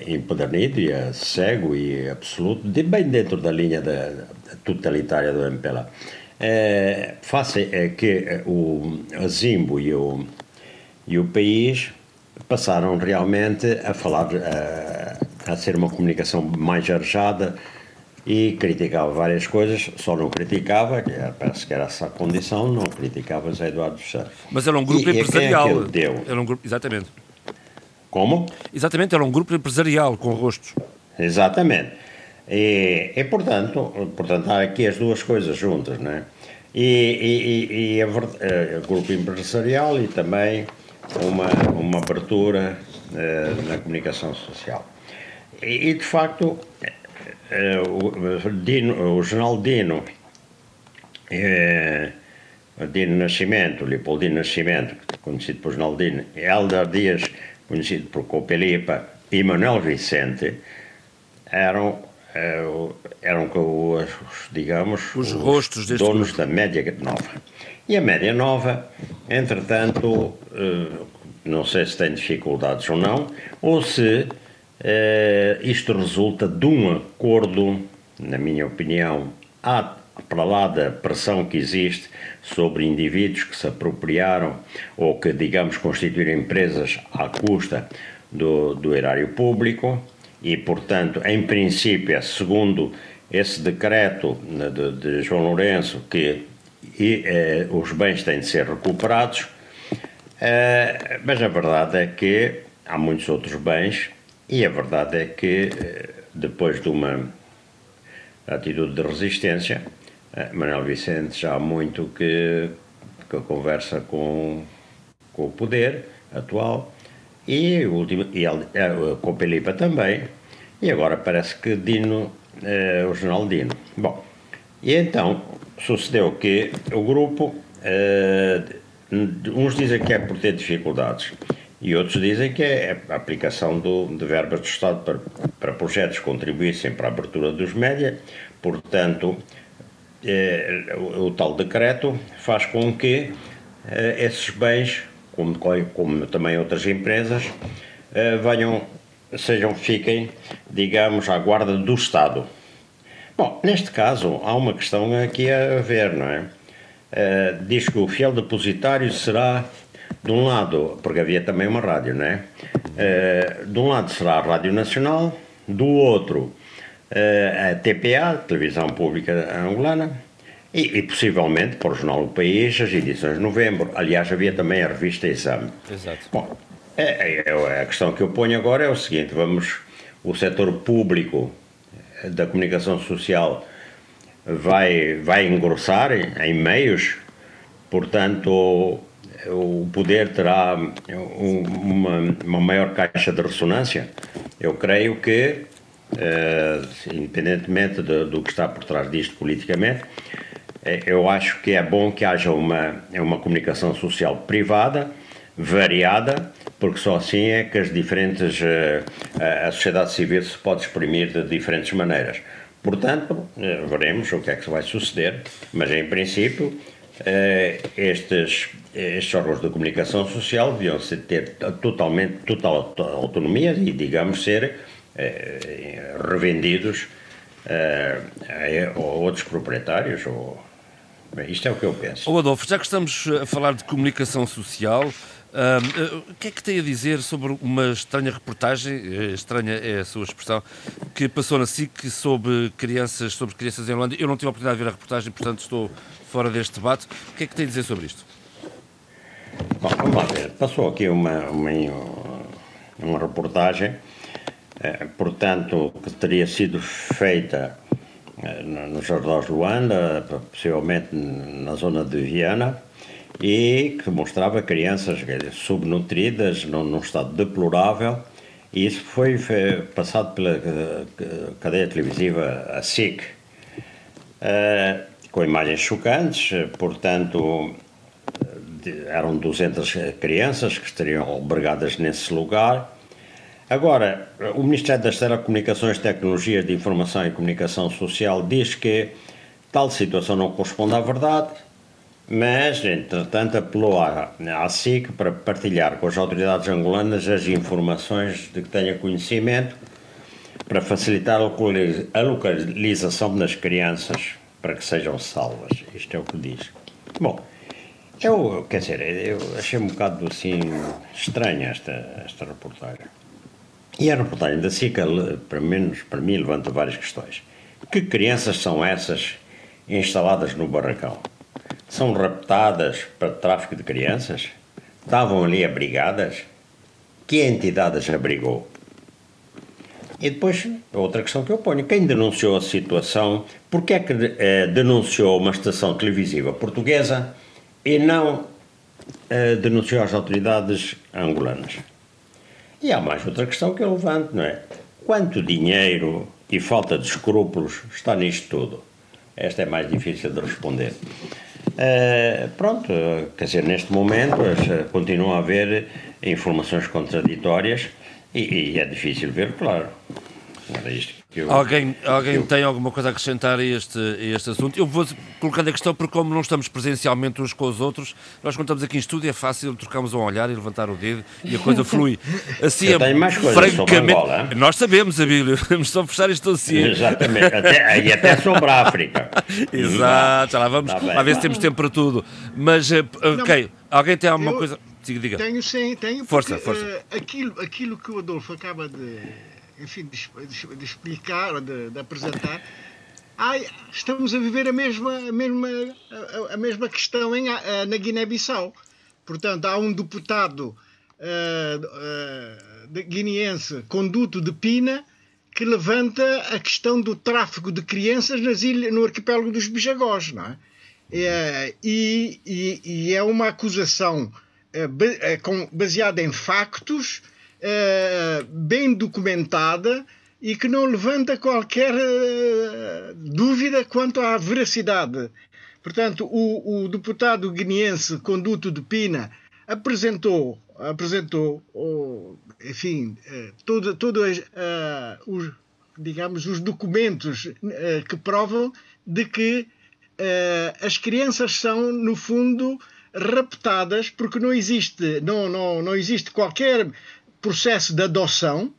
empedernido e cego e absoluto, de bem dentro da linha da, da totalitária do MPLA, é, face é que eh, o, a Zimbo e o, e o país passaram realmente a falar, a, a ser uma comunicação mais arejada e criticava várias coisas, só não criticava, que parece que era essa a condição, não criticava Zé Eduardo Santos. Mas era um grupo e, empresarial. E é deu? Era um grupo, exatamente. Como? Exatamente, era um grupo empresarial com rostos. Exatamente. E, e portanto, portanto, há aqui as duas coisas juntas, não é? E, e, e a, a, grupo empresarial e também uma, uma abertura uh, na comunicação social. E, e de facto, uh, o, Dino, o jornal Dino, uh, Dino Nascimento, Leopoldino Nascimento, conhecido por jornal Dino, Eldar Dias, conhecido por Copelipa, e Manuel Vicente, eram eram os, digamos, os, rostos os donos grupo. da média nova. E a média nova, entretanto, eh, não sei se tem dificuldades ou não, ou se isto resulta de um acordo, na minha opinião, há para lá da pressão que existe sobre indivíduos que se apropriaram ou que, digamos, constituíram empresas à custa do, do erário público e, portanto, em princípio, é segundo esse decreto né, de, de João Lourenço que e, eh, os bens têm de ser recuperados, eh, mas a verdade é que há muitos outros bens e a verdade é que eh, depois de uma atitude de resistência, eh, Manuel Vicente já há muito que, que conversa com, com o poder atual e, último, e ele, eh, com Pelipa também, e agora parece que Dino, eh, o jornal Dino. Bom, e então sucedeu que o grupo, eh, uns dizem que é por ter dificuldades e outros dizem que é a aplicação do, de verbas do Estado para, para projetos que contribuíssem para a abertura dos média, portanto, eh, o, o, tal decreto faz com que esses bens, como, como, também outras empresas, eh, venham, sejam, fiquem, digamos, à guarda do Estado. Bom, neste caso há uma questão aqui a ver, não é? diz que o fiel depositário será, de um lado, porque havia também uma rádio, não é? de um lado será a Rádio Nacional, do outro a TPA, Televisão Pública Angolana, e, e, possivelmente para o Jornal do País, as edições de novembro. Aliás, havia também a revista Exame. Exato. Bom, é, é, é, a questão que eu ponho agora é o seguinte: vamos, o setor público da comunicação social vai, vai engrossar em, em meios, portanto, o poder terá uma, uma maior caixa de ressonância. Eu creio que uh, independentemente do, do, que está por trás disto politicamente, eu acho que é bom que haja uma, uma comunicação social privada, variada, porque só assim é que as diferentes uh, a sociedade civil se pode exprimir de diferentes maneiras. Portanto, veremos o que é que vai suceder, mas em princípio estes, estes órgãos de comunicação social deviam ter totalmente total autonomia e, digamos, ser eh, revendidos eh, a, outros proprietários. Ou... Bem, isto é o que eu penso. O Adolfo, já que estamos a falar de comunicação social, uh, o que é que tem a dizer sobre uma estranha reportagem, estranha é a sua expressão, que passou na SIC sobre crianças, sobre crianças em Holanda? Eu não tive a oportunidade de ver a reportagem, portanto estou fora deste debate. O que é que tem a dizer sobre isto? Bom, vamos lá ver. Passou aqui uma, uma, uma reportagem eh, portanto, que teria sido feita eh, nos arredores de Luanda, possivelmente na zona de Viana, e que mostrava crianças subnutridas, num, num estado deplorável, e isso foi, foi passado pela eh, cadeia televisiva a SIC, uh, com imagens chocantes, portanto, eram 200 crianças que estariam albergadas nesse lugar, Agora, o Ministério das Telecomunicações, Tecnologias de Informação e Comunicação Social diz que tal situação não corresponde à verdade, mas, entretanto, apelou à, à SIC para partilhar com as autoridades angolanas as informações de que tenha conhecimento para facilitar a localização das crianças para que sejam salvas. Isto é o que diz. Bom, eu, quer dizer, eu achei um bocado assim estranha esta, esta reportagem. E a reportagem da SICA, para menos para mim, levanta várias questões. Que crianças são essas instaladas no barracão? São raptadas para tráfico de crianças? Estavam ali abrigadas? Que entidade as abrigou? E depois, outra questão que eu ponho: quem denunciou a situação? Porquê é que eh, denunciou uma estação televisiva portuguesa e não eh, denunciou as autoridades angolanas? E há mais outra questão que eu levanto, não é? Quanto dinheiro e falta de escrúpulos está nisto tudo? Esta é mais difícil de responder. Uh, pronto, quer dizer, neste momento uh, continua a haver informações contraditórias e, e, é difícil ver, claro. Eu... Alguém, alguém eu... tem alguma coisa a acrescentar a este, a este assunto? Eu vou colocando a questão porque, como não estamos presencialmente uns com os outros, nós quando estamos aqui em estúdio é fácil trocarmos um olhar e levantar o dedo e a coisa flui. [LAUGHS] Assim eu é, mais francamente. Nós sabemos, Abílio, [LAUGHS] vamos só fechar este dossiê. Exatamente, até, e até sobre a África. [LAUGHS] Exato, lá vamos tá lá ver se temos tempo para tudo. Mas, eh, ok, não, alguém tem alguma eu... coisa. Diga, diga. Tenho sim, tenho. Força, porque, força. Uh, aquilo, aquilo que o Adolfo acaba de, enfim, de, de, de explicar, de, de apresentar, ai, estamos a viver a mesma, a mesma, a, a mesma questão em, a, na Guiné-Bissau. Portanto, há um deputado uh, uh, guineense, conduto de Pina, que levanta a questão do tráfico de crianças nas ilhas, no arquipélago dos Bijagós, não é? é e, e, e, é uma acusação baseada em factos, é, bem documentada e que não levanta qualquer dúvida quanto à veracidade. Portanto, o, o deputado guineense Conduto de Pina apresentou, apresentou enfim, todos todo, os, digamos, os documentos que provam de que as crianças são, no fundo, raptadas porque não existe, não, não, não existe qualquer processo de adoção,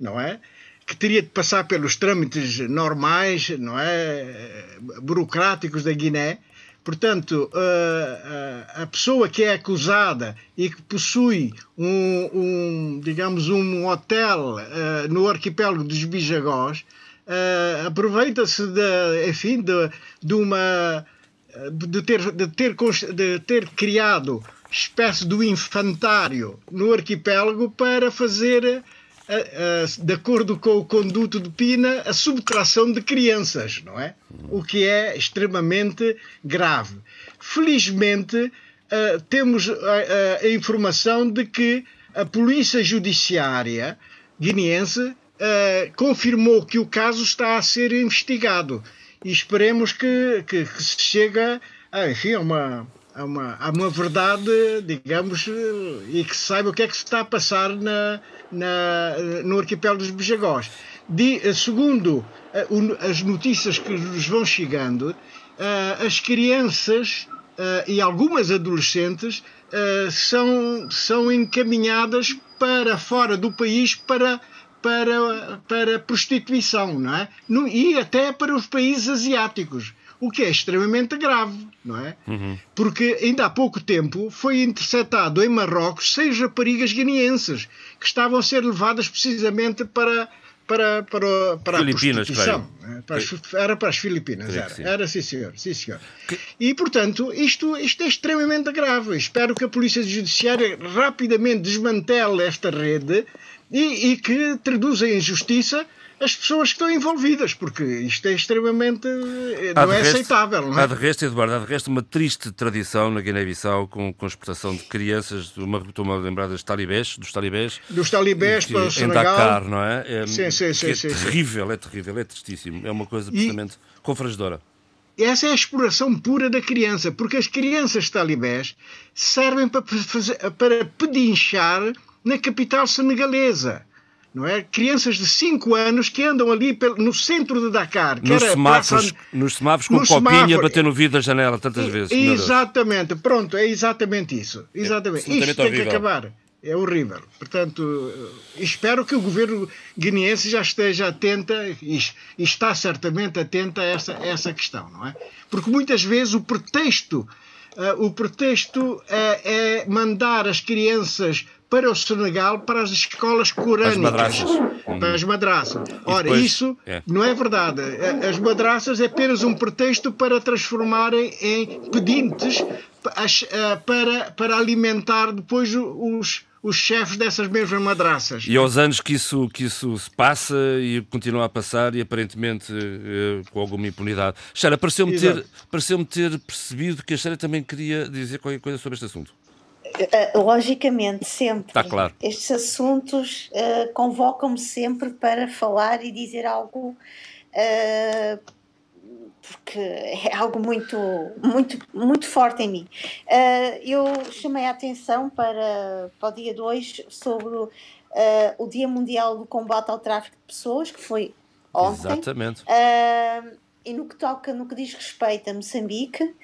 não é? Que teria de passar pelos trâmites normais, não é? Burocráticos da Guiné. Portanto, a pessoa que é acusada e que possui um, um digamos, um hotel no arquipélago dos Bijagós, aproveita-se de, enfim, de, de uma de ter, de ter, de ter criado espécie do infantário no arquipélago para fazer, de acordo com o conduto de Pina, a subtração de crianças, não é? O que é extremamente grave. Felizmente, temos a, a informação de que a Polícia Judiciária guineense confirmou que o caso está a ser investigado e esperemos que, que, que se chegue a, enfim, a uma, a uma, a uma verdade, digamos, e que se saiba o que é que se está a passar na, na, no arquipélago dos Bijagós. De, segundo eh, as notícias que nos vão chegando, eh, as crianças eh, e algumas adolescentes são, são encaminhadas para fora do país para para, para prostituição, não é? E até para os países asiáticos, o que é extremamente grave, não é? Uhum. Porque ainda há pouco tempo foi interceptado em Marrocos seis raparigas guineenses que estavam a ser levadas precisamente para para, para, para Filipinas, a prostituição. É? Para as, era para as Filipinas, era. Sim. Era, sim, senhor. Sim, senhor. Que... E, portanto, isto, isto é extremamente grave. Espero que a Polícia Judiciária rapidamente desmantele esta rede e, e que traduzem em justiça as pessoas que estão envolvidas, porque isto é extremamente. Há não é resto, aceitável. Não é? Há de resto, Eduardo, há de resto uma triste tradição na Guiné-Bissau com, com a exportação de crianças, estou-me a lembrar das talibés, dos talibés. Dos talibés para o Senegal. Em Dakar, não é? é sim, sim, sim. É sim, terrível, sim. é terrível, é tristíssimo. É uma coisa absolutamente e... confrangedora. Essa é a exploração pura da criança, porque as crianças talibés servem para, fazer, para pedinchar na capital senegalesa. Não é? Crianças de 5 anos que andam ali no centro de Dakar. nos, semáforos, nos semáforos com no copinha bater no vidro da janela tantas vezes. Exatamente, pronto, é exatamente isso. Exatamente. É, Isto tem horrível. que acabar. É horrível. Portanto, eh, espero que o governo guineense já esteja atento e está certamente atento a essa, essa questão, não é? Porque muitas vezes o pretexto, uh, o pretexto é, é mandar as crianças para o Senegal para as escolas corânicas. As madraças. Para as madraças. Ora, depois, isso é. não é verdade. As madraças é apenas um pretexto para transformarem em pedintes para, para alimentar depois os, os chefes dessas mesmas madraças. E aos anos que isso, que isso se passa e continua a passar e aparentemente eh, com alguma impunidade. Xara, pareceu-me ter, pareceu ter percebido que a Xara também queria dizer qualquer coisa sobre este assunto. Eh, logicamente, sempre. Está claro. Estes assuntos uh, convocam-me sempre para falar e dizer algo, uh, porque [LAUGHS] é algo muito, muito, muito forte em mim. Uh, eu chamei a atenção para, para o dia 2 sobre uh, o Dia Mundial do Combate ao Tráfico de Pessoas, que foi ontem. Exatamente. Uh, e no que toca, no que diz respeito a Moçambique, uh,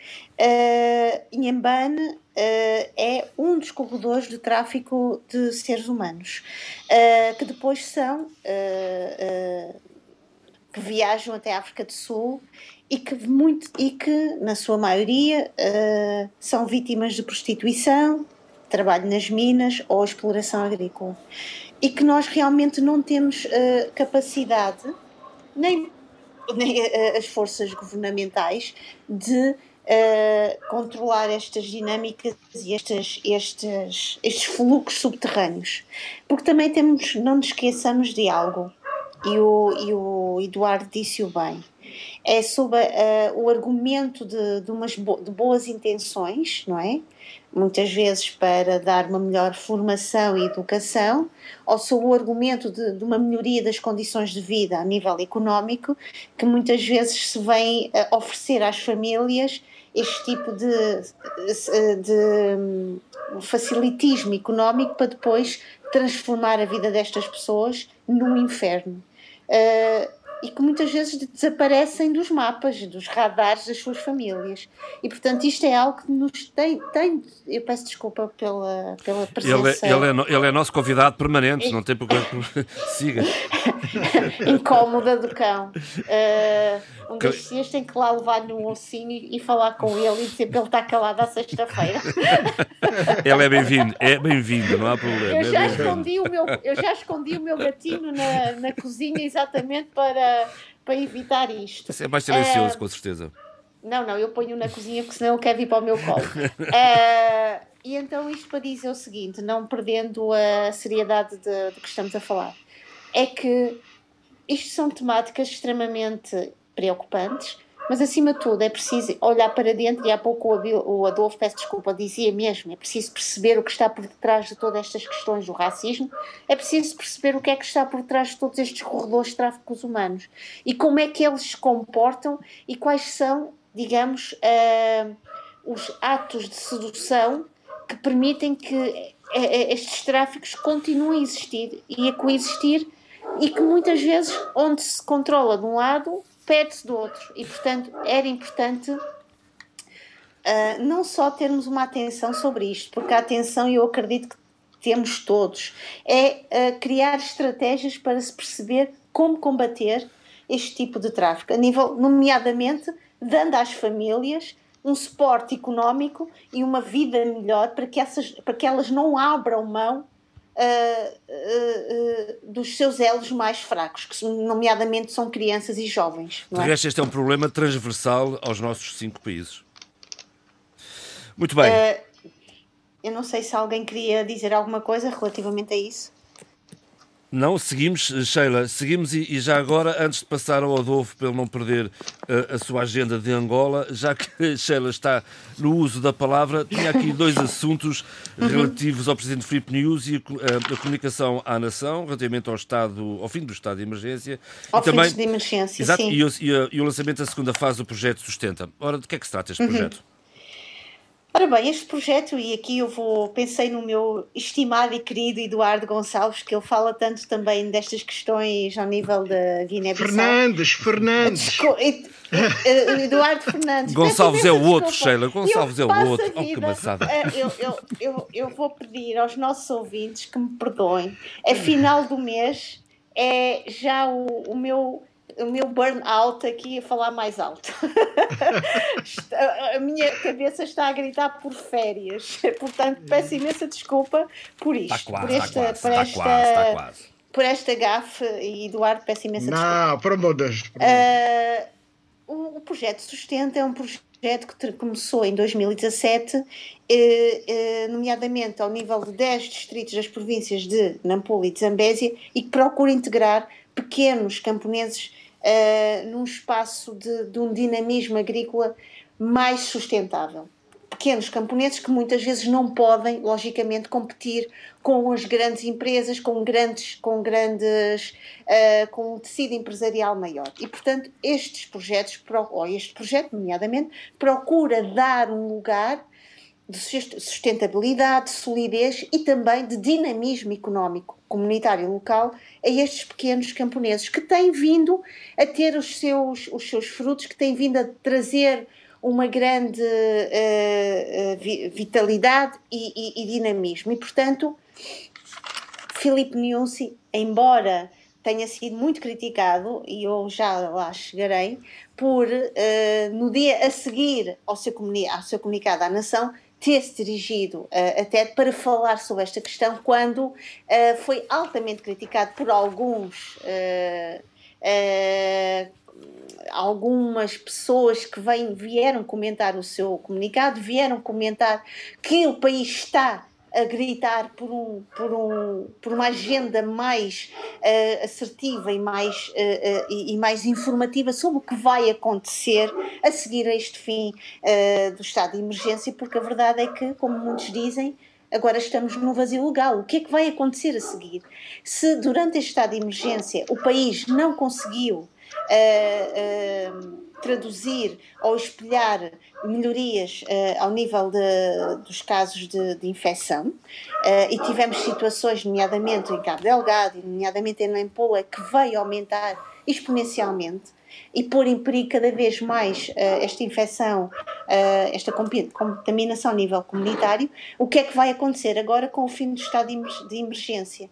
Inhambane é um dos corredores de tráfico de seres humanos, que depois são, que viajam até a África do Sul e que, muito, e que na sua maioria, são vítimas de prostituição, trabalho nas minas ou exploração agrícola. E que nós realmente não temos capacidade, nem eh, as forças governamentais de uh, controlar estas dinâmicas e estes, estes, estes fluxos subterrâneos. Porque também temos, não nos esqueçamos de algo, e o, e o Eduardo disse-o bem, é sobre uh, o argumento de, de, umas bo de boas intenções, não é? Muitas vezes para dar uma melhor formação e educação, ou sobre o argumento de, de uma melhoria das condições de vida a nível económico, que muitas vezes se vem uh, oferecer às famílias este tipo de, de hum, facilitismo económico para depois transformar a vida destas pessoas num inferno. Uh, e que muitas vezes desaparecem dos mapas, dos radares das suas famílias. E portanto isto é algo que nos tem. tem eu peço desculpa pela, pela presença. Ele é, ele é, ele é nosso convidado permanente, não tem problema. [LAUGHS] Siga. [LAUGHS] Incómoda do cão. Uh, um destes dias tem que lá levar-lhe um ossinho e, e, falar com ele e dizer que ele está calado à sexta-feira. [LAUGHS] ele é bem-vindo, é bem-vindo, não há problema. Eu já, é escondi o meu, eu já escondi o meu gatinho na, na cozinha exatamente para, para evitar isto. É mais silencioso, uh, com certeza. Não, não, eu ponho na cozinha porque senão ele quer vir para o meu colo. Uh, [LAUGHS] e então isto para dizer o seguinte, não perdendo a seriedade de, de que estamos a falar, é que isto são temáticas extremamente preocupantes, mas acima de tudo é preciso olhar para dentro, e há pouco o Adolfo, peço desculpa, dizia mesmo, é preciso perceber o que está por detrás de todas estas questões do racismo, é preciso perceber o que é que está por trás de todos estes corredores de tráficos humanos e como é que eles se comportam e quais são, digamos, uh, os atos de sedução que permitem que uh, estes tráficos continuem a existir e a coexistir e que muitas vezes onde se controla de um lado perde-se do outro. E portanto era importante uh, não só termos uma atenção sobre isto porque a atenção eu acredito que temos todos é uh, criar estratégias para se perceber como combater este tipo de tráfico. A nível nomeadamente dando às famílias um suporte económico e uma vida melhor para que, essas, para que elas não abram mão uh, uh, dos seus elos mais fracos, que nomeadamente são crianças e jovens. De é? resto, este é um problema transversal aos nossos cinco países. Muito bem. eu não sei se alguém queria dizer alguma coisa relativamente a isso. Não, seguimos, Sheila, seguimos e, e, já agora, antes de passar ao Adolfo, para ele não perder uh, a sua agenda de Angola, já que [LAUGHS] Sheila está no uso da palavra, tinha aqui dois assuntos relativos ao Presidente Filipe News e a, a, a, comunicação à nação, relativamente ao estado, ao fim do estado de emergência. Ao e também, de emergência, exato, sim. E o, e, e o lançamento da segunda fase do projeto Sustenta. Ora, de que é que se trata este uhum. projeto? Ora bem, este projeto, e aqui eu vou, pensei no meu estimado e querido Eduardo Gonçalves, que ele fala tanto também destas questões ao nível da Guiné-Bissau. Fernandes, Fernandes. Eduardo Fernandes. Gonçalves é o outro, Sheila, Gonçalves é o outro. Oh, que eu, eu, eu, eu vou pedir aos nossos ouvintes que me perdoem. A final do mês é já o, o meu o meu burnout aqui a falar mais alto. [LAUGHS] a minha cabeça está a gritar por férias. [LAUGHS] Portanto, peço imensa desculpa por isto. Está quase, por esta, está quase, por esta, está quase, está quase. Por esta gafe, e Eduardo, peço imensa Não, desculpa. Não, por amor de Deus. Uh, o, o projeto Sustenta é um projeto que começou em 2017, eh, eh, nomeadamente ao nível de 10 distritos das províncias de Nampula e de Zambésia, e que procura integrar pequenos camponeses uh, num espaço de, de um dinamismo agrícola mais sustentável pequenos camponeses que muitas vezes não podem, logicamente, competir com as grandes empresas, com grandes, com grandes, uh, com um tecido empresarial maior. E, portanto, estes projetos, ou este projeto, nomeadamente, procura dar um lugar de sustentabilidade, de solidez e também de dinamismo económico comunitário local a estes pequenos camponeses que têm vindo a ter os seus, os seus frutos, que têm vindo a trazer uma grande uh, vitalidade e, e, e, dinamismo. E, portanto, Filipe Niusi, embora tenha sido muito criticado, e eu já lá chegarei, por, uh, no dia a seguir ao seu, ao seu comunicado à nação, ter-se dirigido uh, até para falar sobre esta questão quando uh, foi altamente criticado por alguns uh, algumas pessoas que vêm, vieram comentar o seu comunicado, vieram comentar que o país está a gritar por, um, por, um, por uma agenda mais uh, assertiva e mais, uh, uh, e, mais informativa sobre o que vai acontecer a seguir a este fim do estado de emergência, porque a verdade é que, como muitos dizem, agora estamos num vazio legal. O que é que vai acontecer a seguir? Se durante este estado de emergência o país não conseguiu traduzir ou espelhar melhorias uh, ao nível de, dos casos de, de infecção uh, e tivemos situações, nomeadamente em Cabo Delgado e nomeadamente em Nampula, que veio aumentar exponencialmente e pôr em perigo cada vez mais uh, esta infecção, esta contaminação a nível comunitário, o que é que vai acontecer agora com o fim do estado de emergência?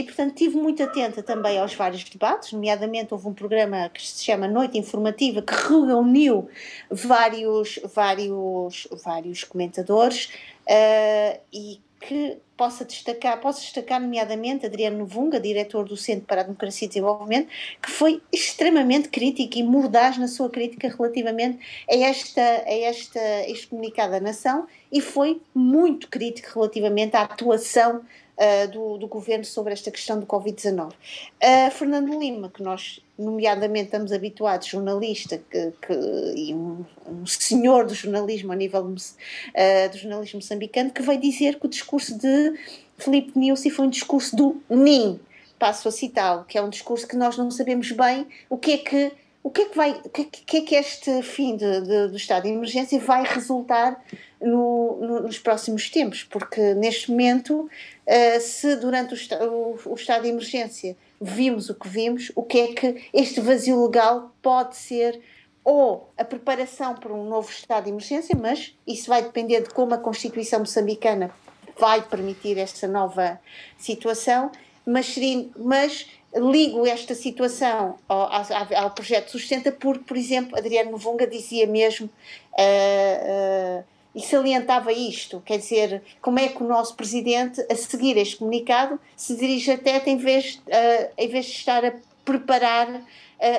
E, portanto, estive muito atenta também aos vários debates, nomeadamente houve um programa que se chama Noite Informativa, que [LAUGHS] reuniu vários, vários, vários comentadores uh, e que possa destacar, posso destacar nomeadamente Adriano Vunga, diretor do Centro para a Democracia e Desenvolvimento, que foi extremamente crítico e mordaz na sua crítica relativamente a, esta, a esta, este comunicado da nação e foi muito crítico relativamente à atuação uh, do, do, governo sobre esta questão do Covid-19. Uh, Fernando Lima, que nós, nomeadamente, estamos habituados, jornalista que, que e um, um, senhor do jornalismo a nível uh, do jornalismo moçambicano, que veio dizer que o discurso de Filipe Nilsi foi um discurso do NIM, passo a citá-lo, que é um discurso que nós não sabemos bem o que é que o que é que vai, o que é que, é este fim de, de, do estado de emergência vai resultar no, no, nos próximos tempos? Porque neste momento uh, se durante o, o, o, estado de emergência vimos o que vimos, o que é que este vazio legal pode ser ou a preparação para um novo estado de emergência, mas isso vai depender de como a Constituição moçambicana vai permitir esta nova situação, mas, mas ligo esta situação ao, ao, ao, projeto Sustenta porque, por exemplo, Adriano Novunga dizia mesmo uh, uh, e salientava isto, quer dizer, como é que o nosso presidente, a seguir este comunicado, se dirige até em vez, uh, em vez de estar a preparar uh,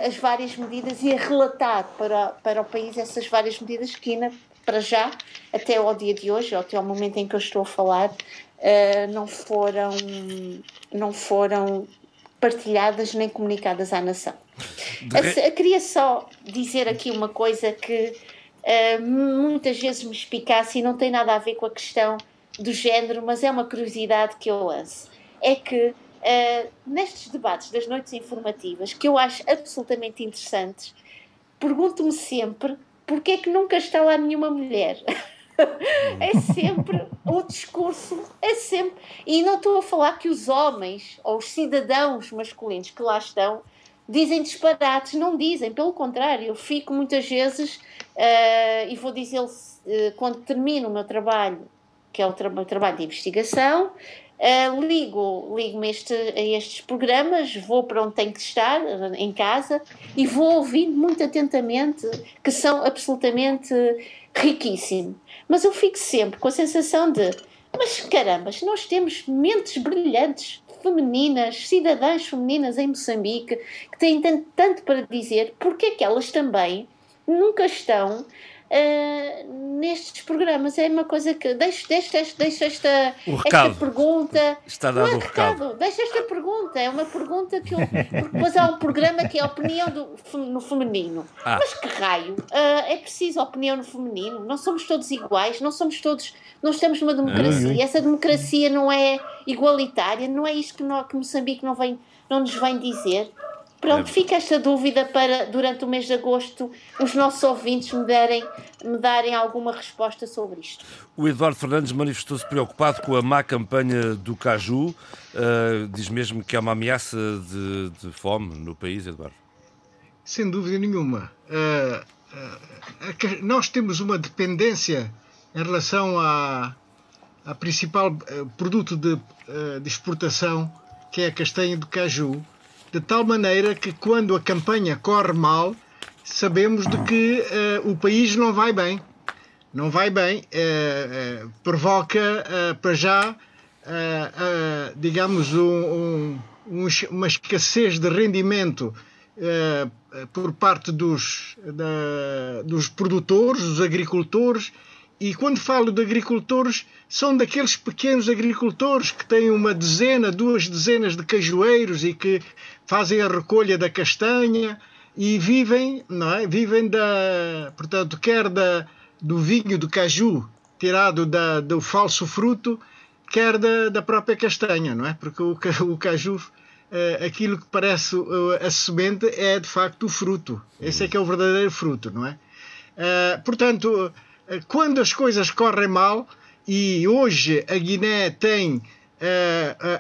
as várias medidas e a relatar para, para o país essas várias medidas que ainda, para já, até ao dia de hoje, ou até ao momento em que eu estou a falar, uh, não foram, não foram partilhadas nem comunicadas à nação. Eu queria só dizer aqui uma coisa que uh, muitas vezes me espicaça e não tem nada a ver com a questão do género, mas é uma curiosidade que eu lanço. É que uh, nestes debates das noites informativas, que eu acho absolutamente interessantes, pergunto-me sempre porque é que nunca está lá nenhuma mulher. [LAUGHS] é sempre o discurso, é sempre. E não estou a falar que os homens ou os cidadãos masculinos que lá estão dizem disparates, não dizem, pelo contrário, eu fico muitas vezes, uh, e vou dizer uh, quando termino o meu trabalho, que é o tra trabalho de investigação, uh, ligo, ligo-me este, a estes programas, vou para onde tenho que estar, em casa, e vou ouvindo muito atentamente, que são absolutamente riquíssimos. Mas eu fico sempre com a sensação de mas caramba, nós temos mentes brilhantes, femininas, cidadãs femininas em Moçambique, que têm tanto, tanto para dizer, porque é que elas também nunca estão uh, nestes programas. É uma coisa que. Deixa, deixa, deixa esta, esta pergunta. Está dado não é o recado. Deixa esta pergunta. É uma pergunta que eu. Porque depois há um programa que é a opinião do, no feminino. Ah. Mas que raio? Uh, é preciso opinião no feminino? Não somos todos iguais, não somos todos. Não estamos numa democracia. E essa democracia não é igualitária, não é isto que, não, que Moçambique não, vem, não nos vem dizer. Pronto, é. fica esta dúvida para, durante o mês de agosto, os nossos ouvintes me darem, me darem alguma resposta sobre isto. O Eduardo Fernandes manifestou-se preocupado com a má campanha do caju. Uh, diz mesmo que há uma ameaça de, de, fome no país, Eduardo. Sem dúvida nenhuma. Uh, uh, nós temos uma dependência em relação a, a principal produto de, de exportação, que é a castanha do caju de tal maneira que quando a campanha corre mal, sabemos de que uh, o país não vai bem. Não vai bem, uh, uh, provoca para já, digamos, um, um, uma escassez de rendimento por parte dos, da, dos produtores, dos agricultores, e quando falo de agricultores, são daqueles pequenos agricultores que têm uma dezena, duas dezenas de cajueiros e que fazem a recolha da castanha e vivem, não é? Vivem da, portanto, quer da, do vinho do caju tirado da, do falso fruto, quer da, da própria castanha, não é? Porque o, o caju, é, aquilo que parece eh, a semente é de facto o fruto. Esse é que é o verdadeiro fruto, não é? é portanto, quando as coisas correm mal, e hoje a Guiné tem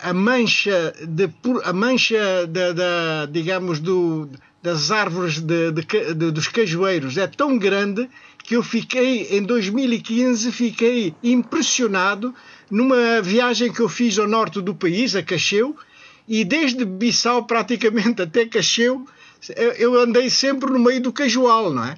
a mancha, de, a mancha da, da digamos, do, das árvores de, de, dos cajueiros é tão grande que eu fiquei, em 2015, fiquei impressionado numa viagem que eu fiz ao norte do país, a Cacheu, e desde Bissau praticamente até Cacheu, eu andei sempre no meio do cajual, não é?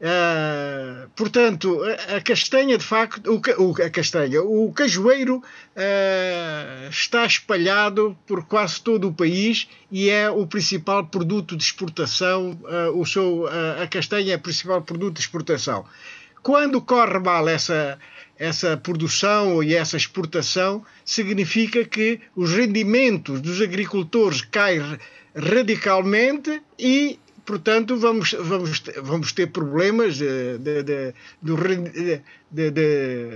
Uh, portanto, a castanha, de facto, o, a castanha, o cajueiro uh, está espalhado por quase todo o país e é o principal produto de exportação. Uh, o seu, a castanha é o principal produto de exportação. Quando corre mal essa, essa produção e essa exportação, significa que os rendimentos dos agricultores caem radicalmente e portanto, vamos, vamos, vamos ter problemas de, de,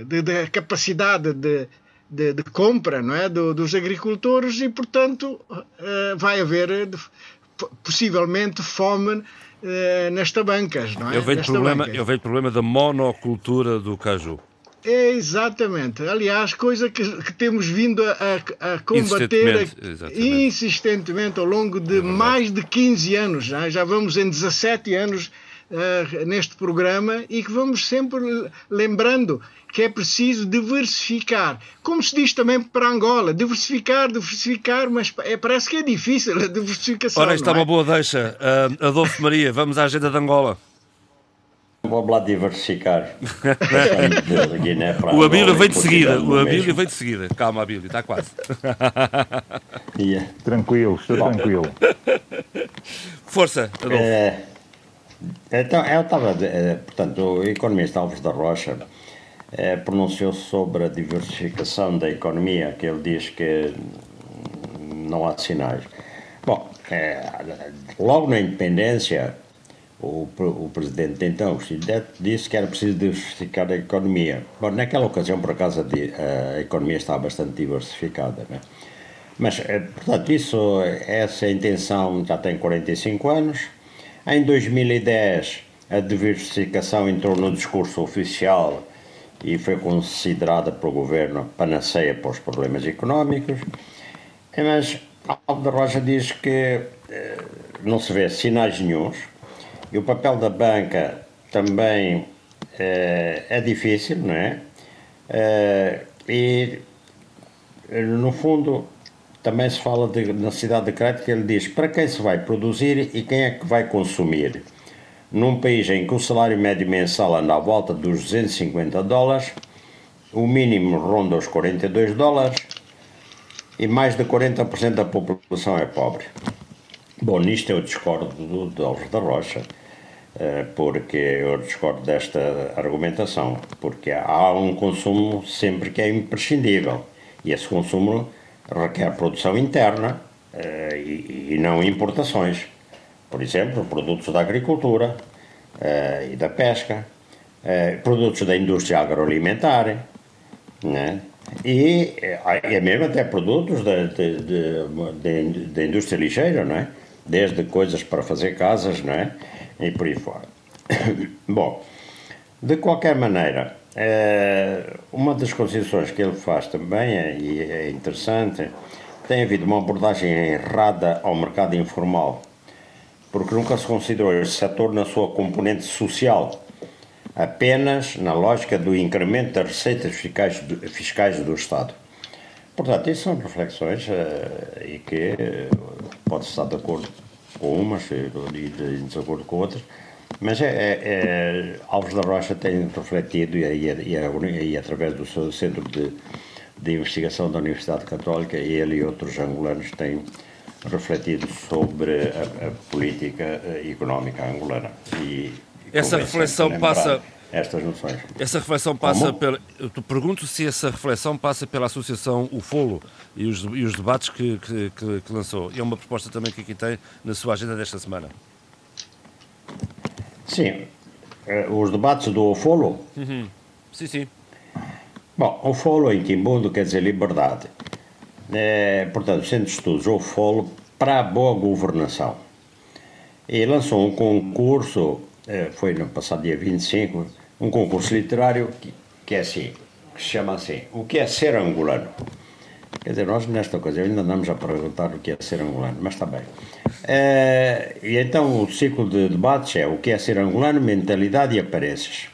de, da capacidade de, de, compra não é? Do, dos agricultores e, portanto, uh, vai haver possivelmente fome uh, nas tabancas. Não é? eu, vejo problema, eu vejo problema da monocultura do caju. É, exatamente. Aliás, coisa que, que temos vindo a, a combater insistentemente, insistentemente ao longo de é mais de 15 anos. Já, já vamos em 17 anos uh, neste programa e que vamos sempre lembrando que é preciso diversificar. Como se diz também para Angola, diversificar, diversificar, mas é, parece que é difícil a diversificação. Ora, está é? uma boa deixa. Uh, Adolfo Maria, vamos à agenda de Angola. Vamos lá diversificar. [LAUGHS] o Abílio vem de seguida. O Abílio vem de seguida. Calma, Abílio, está quase. yeah. [LAUGHS] Tranquilo, estou tranquilo. [LAUGHS] Força, Adolfo. É, então, eu estava. É, portanto, o economista Alves da Rocha é, pronunciou-se sobre a diversificação da economia, que ele diz que não há sinais. Bom, é, logo na independência o, o presidente então, disse que era preciso diversificar a economia. Bom, naquela ocasião, por acaso, a, a economia estava bastante diversificada. Né? Mas, eh, portanto, isso, essa intenção já tem 45 anos. Em 2010, a diversificação entrou no discurso oficial e foi considerada pelo governo panaceia para os problemas económicos. Mas Aldo Rocha diz que eh, não se vê sinais nenhums e o papel da banca também é, é difícil, não é? é? E, no fundo, também se fala de necessidade de crédito, que ele diz para quem se vai produzir e quem é que vai consumir. Num país em que o salário médio mensal anda à volta dos 250 dólares, o mínimo ronda os 42 dólares e mais de 40% da população é pobre. Bom, nisto eu discordo do, do Alves da Rocha, eh, porque eu discordo desta argumentação, porque há um consumo sempre que é imprescindível e esse consumo requer produção interna eh, e não importações. Por exemplo, produtos da agricultura eh, e da pesca, produtos da indústria agroalimentar, né? e é mesmo até produtos da, de indústria ligeira, não é? Desde coisas para fazer casas, não é? E por aí fora. [COUGHS] Bom, de qualquer maneira, é, uma das considerações que ele faz também, é, e é interessante, tem havido uma abordagem errada ao mercado informal, porque nunca se considerou este setor na sua componente social, apenas na lógica do incremento das receitas fiscais do Estado. Portanto, isso são reflexões uh, e que uh, pode estar de acordo com umas e de desacordo com outras, mas é, é, é, Alves da Rocha tem refletido, e, e, e, e através do seu centro de, de investigação da Universidade Católica, ele e outros angolanos têm refletido sobre a, a política eh, económica angolana. E, essa reflexão passa estas noções. Essa reflexão passa pela. Eu te pergunto se essa reflexão passa pela associação UFOLO e os, e os debates que, que, que, lançou. E é uma proposta também que aqui tem na sua agenda desta semana. Sim. Eh, os debates do UFOLO? Uhum. Sim, sim. Bom, UFOLO em Quimbundo quer dizer liberdade. É, portanto, Centro de Estudos UFOLO para a boa governação. E lançou um concurso, eh, foi no passado dia 25, um concurso literário que, que é assim, que se chama assim, o que é ser angolano? Quer dizer, nós nesta ocasião ainda andamos a perguntar o que é ser angolano, mas está bem. É, e então o ciclo de debates é o que é ser angolano, mentalidade e aparências.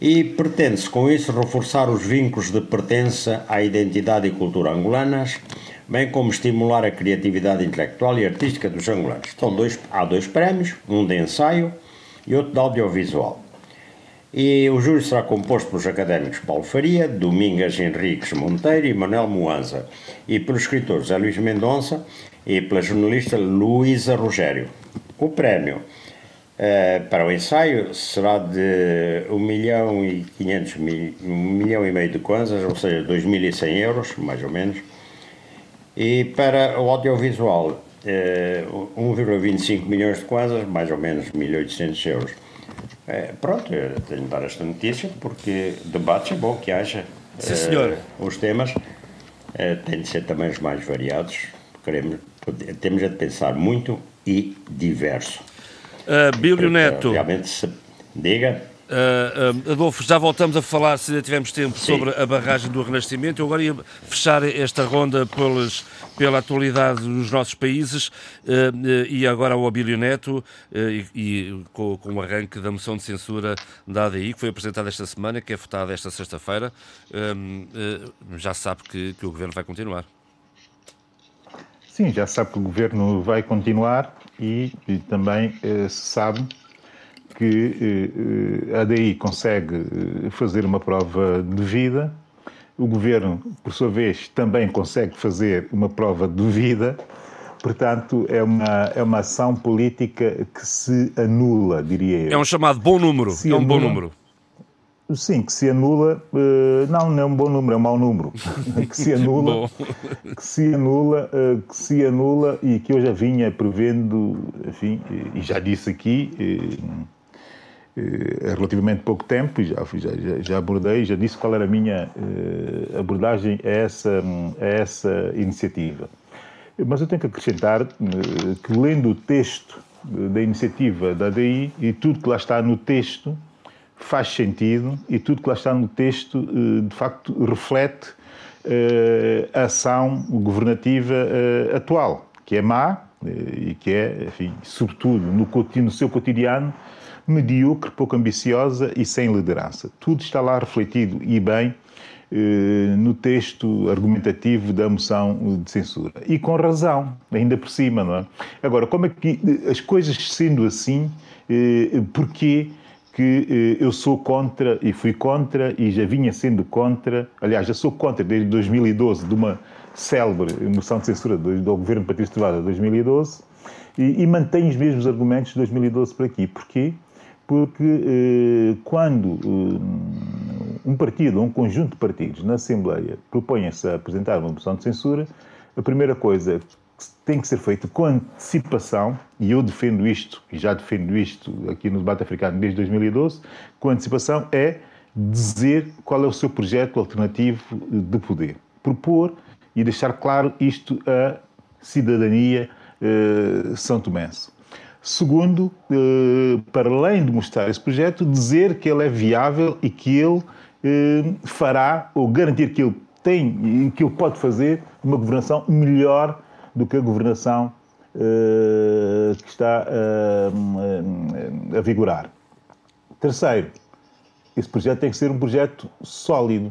E pretende-se com isso reforçar os vínculos de pertença à identidade e cultura angolanas, bem como estimular a criatividade intelectual e artística dos angolanos. Estão dois, há dois prémios, um de ensaio e outro de audiovisual. E o júri será composto pelos académicos Paulo Faria, Domingas Henriques Monteiro e Manuel Moanza, e pelos escritores Zé Luís Mendonça e pela jornalista Luísa Rogério. O prémio uh, para o ensaio será de 1 milhão e 500 mil, 1 milhão e meio de kwanzas, ou seja, 2.100 euros, mais ou menos. E para o audiovisual, uh, 1,25 milhões de kwanzas, mais ou menos 1.800 euros. É, pronto, eu tenho de dar esta notícia porque debate é bom que haja. Sim, senhor. Uh, os temas uh, têm de ser também os mais variados. Queremos, temos de pensar muito e diverso. Uh, Neto. Realmente, se, diga. Uh, uh, Adolfo, já voltamos a falar, se ainda tivermos tempo, Sim. sobre a barragem do Renascimento. Eu agora ia fechar esta ronda pelas, pela atualidade nos nossos países uh, e agora ao Abílio Neto e, e com, com, o arranque da moção de censura da ADI, que foi apresentada esta semana, que é votada esta sexta-feira. já sabe que, que o Governo vai continuar. Sim, já sabe que o Governo vai continuar e, e também se sabe que eh, a ADI consegue eh, fazer uma prova de vida, o governo, por sua vez, também consegue fazer uma prova de vida, portanto, é uma, é uma ação política que se anula, diria eu. É um chamado bom número, se é um anula, bom número. Sim, que se anula, eh, não, não é um bom número, é um mau número, [LAUGHS] que se anula, que se anula, que se anula e que eu já vinha prevendo, enfim, e já disse aqui, há relativamente pouco tempo, já, já, já abordei, já disse qual era a minha eh, abordagem a essa, a essa iniciativa. Mas eu tenho que acrescentar eh, que, lendo o texto da iniciativa da ADI e tudo que lá está no texto faz sentido e tudo que lá está no texto, eh, de facto, reflete a ação governativa atual, que é má e que é, enfim, sobretudo no seu cotidiano, medíocre, pouco ambiciosa e sem liderança. Tudo está lá refletido e bem eh, no texto argumentativo da moção de censura. E com razão, ainda por cima, não é? Agora, como é que eh, as coisas sendo assim, eh, porquê que eu sou contra e fui contra e já vinha sendo contra, aliás, já sou contra desde 2012 de uma célebre moção de censura do, do governo Patrício Trovada de 2012 e, e mantenho os mesmos argumentos de 2012 para aqui. Porquê? Porque eh, quando eh, um partido ou um conjunto de partidos na Assembleia propõem-se a apresentar uma moção de censura, a primeira coisa que tem que ser feita com antecipação, e eu defendo isto, e já defendo isto aqui no debate africano desde 2012, com antecipação é dizer qual é o seu projeto alternativo de poder. Propor e deixar claro isto à cidadania São Tomense. Segundo, para além de mostrar esse projeto, dizer que ele é viável e que ele fará, ou garantir que ele tem e que ele pode fazer uma governação melhor do que a governação que está a vigorar. Terceiro, esse projeto tem que ser um projeto sólido.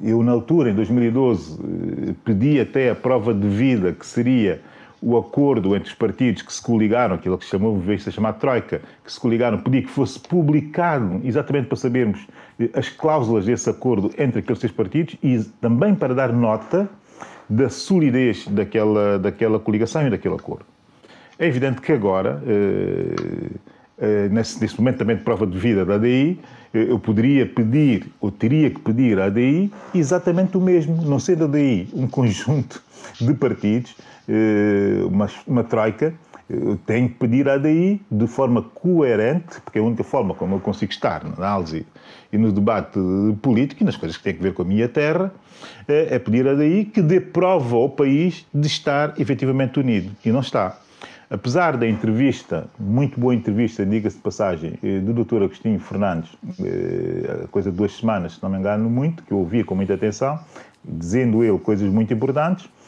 Eu, na altura, em 2012, eh, pedi até a prova de vida, que seria o acordo entre os partidos que se coligaram, aquilo que se chamou, vez de chamar Troika, que se coligaram, pedi que fosse publicado, exatamente para sabermos eh, as cláusulas desse acordo entre aqueles três partidos e também para dar nota da solidez daquela, daquela coligação e daquele acordo. É evidente que agora, eh, nesse, nesse momento também de prova de vida da ADI, eu poderia pedir, ou teria que pedir à ADI exatamente o mesmo, não sendo a ADI um conjunto de partidos, eh, uma, uma troika, eu tenho que pedir à ADI de forma coerente, porque é a única forma como eu consigo estar na análise e no debate político e nas coisas que têm a ver com a minha terra, é pedir à ADI que dê prova ao país de estar efetivamente unido. E não está. Apesar da entrevista, muito boa entrevista, diga-se de passagem, eh, do Dr. Agostinho Fernandes, eh, coisa de duas semanas, se não me engano muito, que eu ouvi com muita atenção, dizendo ele coisas muito importantes, eh,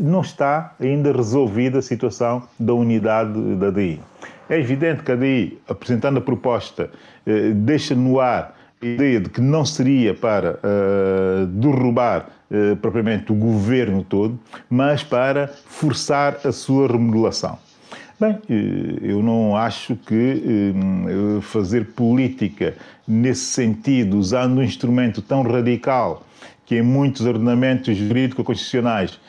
não está ainda resolvida a situação da unidade da DI. É evidente que a DI, apresentando a proposta, deixa no ar a ideia de que não seria para uh, derrubar propriamente o governo todo, mas para forçar a sua remodelação. Bem, eh, eu não acho que fazer política nesse sentido, usando um instrumento tão radical que em muitos ordenamentos jurídico-constitucionais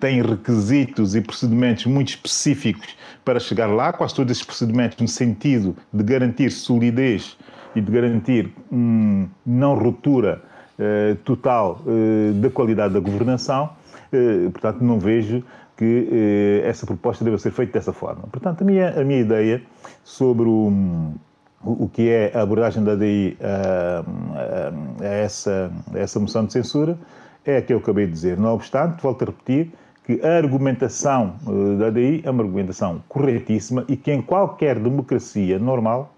tem requisitos e procedimentos muito específicos para chegar lá, quase todos esses procedimentos no sentido de garantir solidez e de garantir um, não ruptura uh, total uh, da qualidade da governação, uh, portanto, não vejo que essa proposta deva ser feita dessa forma. Portanto, a minha, a minha ideia sobre o, o, que é a abordagem da DI a, a, a, essa, a essa moção de censura é a que eu acabei de dizer. Não obstante, volto a repetir, que a argumentação da DI é uma argumentação corretíssima e que em qualquer democracia normal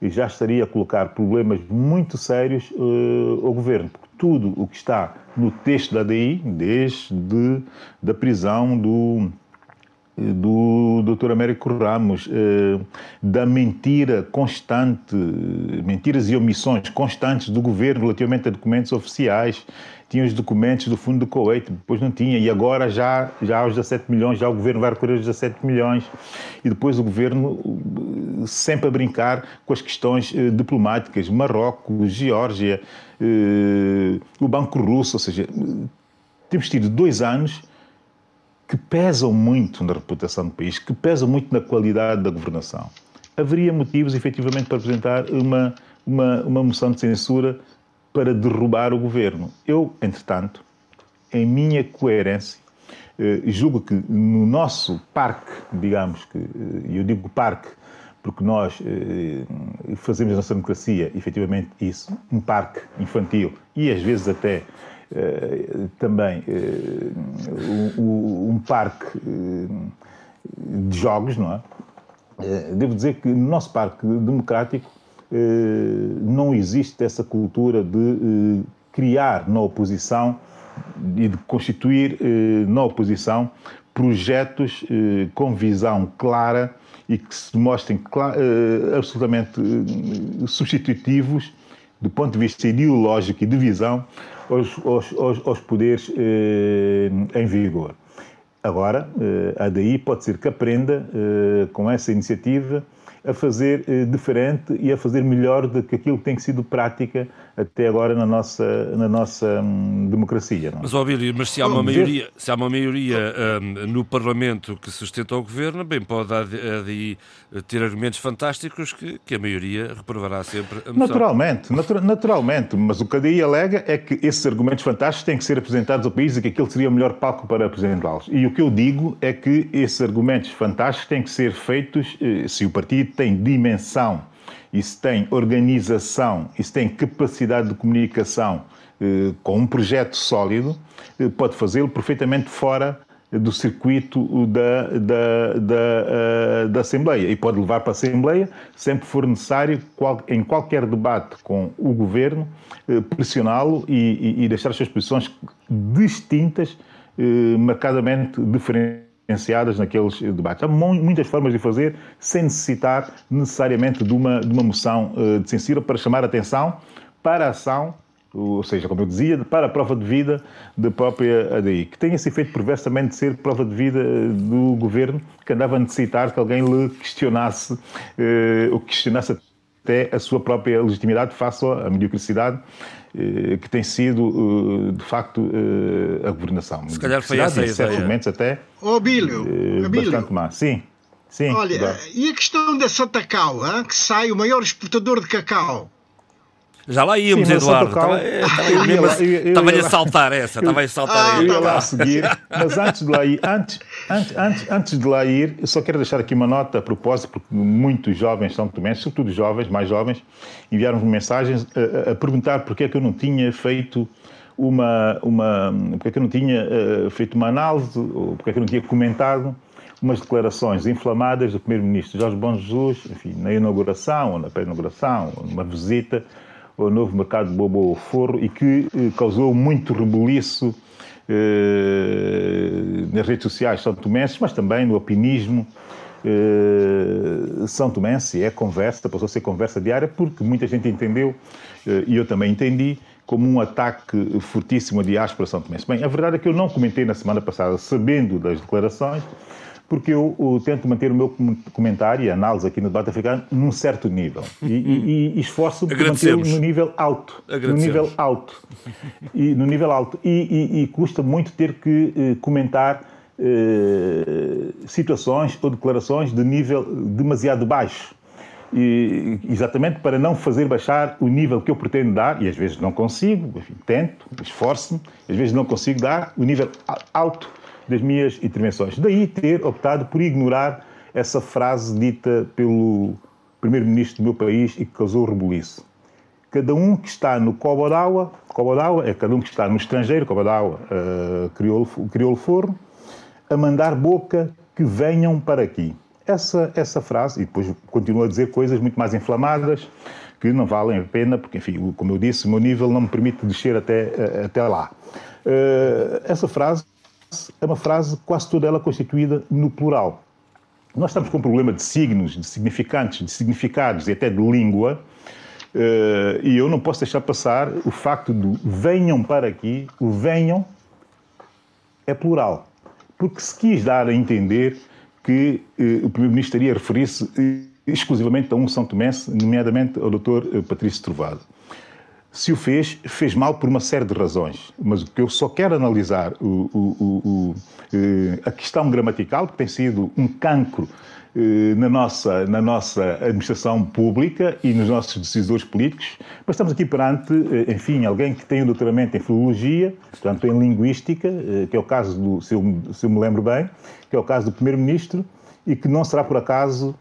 já estaria a colocar problemas muito sérios uh, ao governo, porque tudo o que está no texto da DI, desde da prisão do do Dr. Américo Ramos, eh, da mentira constante, mentiras e omissões constantes do governo relativamente a documentos oficiais, tinha os documentos do fundo do Kuwait, depois não tinha, e agora já, já aos 17 milhões, já o governo vai recolher os 17 milhões, e depois o governo eh, sempre a brincar com as questões eh, diplomáticas, Marrocos, Geórgia, o Banco Russo, ou seja, temos tido dois anos que pesam muito na reputação do país, que pesam muito na qualidade da governação. Haveria motivos, efetivamente, para apresentar uma, uma, uma moção de censura para derrubar o governo. Eu, entretanto, em minha coerência, eh, julgo que no nosso parque, digamos que, eh, eu digo parque porque nós eh, fazemos na nossa democracia, efetivamente, isso, um parque infantil e às vezes até também um, um parque de jogos, não é? Devo dizer que no nosso parque democrático eh, não existe essa cultura de eh, criar na oposição e de constituir eh, na oposição projetos com visão clara e que se mostrem absolutamente substitutivos do ponto de vista ideológico e de visão aos, aos, aos poderes em vigor. Agora, a DAI pode ser que aprenda com essa iniciativa a fazer eh, diferente e a fazer melhor do que aquilo que tem sido prática até agora na nossa, na nossa hum, democracia. Não? É? Mas, Obílio, mas se há uma maioria, se há uma maioria hum, no Parlamento que sustenta o governo, bem, pode aí ter argumentos fantásticos que, que a maioria reprovará sempre. Naturalmente, natura, naturalmente, mas o que a DI alega é que esses argumentos fantásticos têm que ser apresentados ao país e que aquele seria o melhor palco para apresentá-los. E o que eu digo é que esses argumentos fantásticos têm que ser feitos eh, se o partido tem dimensão e se tem organização e se tem capacidade de comunicação eh, com um projeto sólido, eh, pode fazê-lo perfeitamente fora do circuito da, da, da, da, Assembleia. E pode levar para a Assembleia sempre for necessário, em qualquer debate com o Governo, pressioná-lo e, e, deixar as suas posições distintas, marcadamente diferenciadas naqueles debates. Há muitas formas de fazer sem necessitar necessariamente de uma, de uma moção de censura para chamar a atenção para a ação ou seja, como eu dizia, para a prova de vida da própria ADI, que tem esse efeito perversamente de ser prova de vida do governo, que andava a necessitar que alguém lhe questionasse, eh, ou questionasse até a sua própria legitimidade face à mediocridade eh, que tem sido, eh, de facto, eh, a governação. Se calhar foi essa a ideia. momentos até oh, Bílio, bastante má. Sim. Sim, Olha, e a questão da Santa Cacau, hein, que sai o maior exportador de cacau? Já lá íamos, Sim, Eduardo. Estava-lhe a saltar essa. Estava a saltar ah, Eu ia lá a seguir. Mas antes de lá ir, antes, antes, antes, antes de lá ir, eu só quero deixar aqui uma nota a propósito, porque muitos jovens são também, sobretudo jovens, mais jovens, enviaram-me mensagens a, a, perguntar porque é que eu não tinha feito uma, uma porque é que eu não tinha uh, feito uma análise, ou porque é que eu não tinha comentado umas declarações inflamadas do Primeiro-Ministro Jorge Bom Jesus, enfim, na inauguração, ou na pré-inauguração, ou numa visita o novo mercado de Bobo Forro e que eh, causou muito rebuliço eh, nas redes sociais são tomenses, mas também no opinismo eh, são tomense. É conversa, passou a ser conversa diária, porque muita gente entendeu, eh, e eu também entendi, como um ataque fortíssimo à diáspora São Tomé. Bem, a verdade é que eu não comentei na semana passada, sabendo das declarações, porque eu, eu, tento manter o meu comentário e análise aqui no debate africano num certo nível. E, e, e esforço-me por manter no nível alto. No nível alto. E, no nível alto. E, e custa muito ter que eh, comentar eh, situações ou declarações de nível demasiado baixo. E, exatamente para não fazer baixar o nível que eu pretendo dar, e às vezes não consigo, enfim, tento, esforço-me, às vezes não consigo dar o nível alto das minhas intervenções. Daí ter optado por ignorar essa frase dita pelo primeiro-ministro do meu país e que causou rebuliço. Cada um que está no Cobodawa, Cobodawa é cada um que está no estrangeiro, Cobodawa uh, criou, criou o forno, a mandar boca que venham para aqui. Essa, essa frase, e depois continua a dizer coisas muito mais inflamadas, que não valem a pena, porque, enfim, como eu disse, o meu nível não me permite descer até, eh, até lá. Uh, essa frase é uma frase quase toda ela constituída no plural. Nós estamos com um problema de signos, de significantes, de significados e até de língua, eh, e eu não posso deixar passar o facto de venham para aqui, o venham é plural. Porque se quis dar a entender que eh, o Primeiro-Ministro estaria a referir-se eh, exclusivamente a um São Tomense, nomeadamente ao Dr. Patrício Trovado. Se o fez, fez mal por uma série de razões. Mas o que eu só quero analisar, o, o, o, eh, a questão gramatical, que tem sido um cancro eh, na nossa, na nossa administração pública e nos nossos decisores políticos, mas estamos aqui perante, eh, enfim, alguém que tem um doutoramento em filologia, portanto em linguística, que é o caso do, se eu, se eu me lembro bem, que é o caso do primeiro-ministro, e que não será por acaso,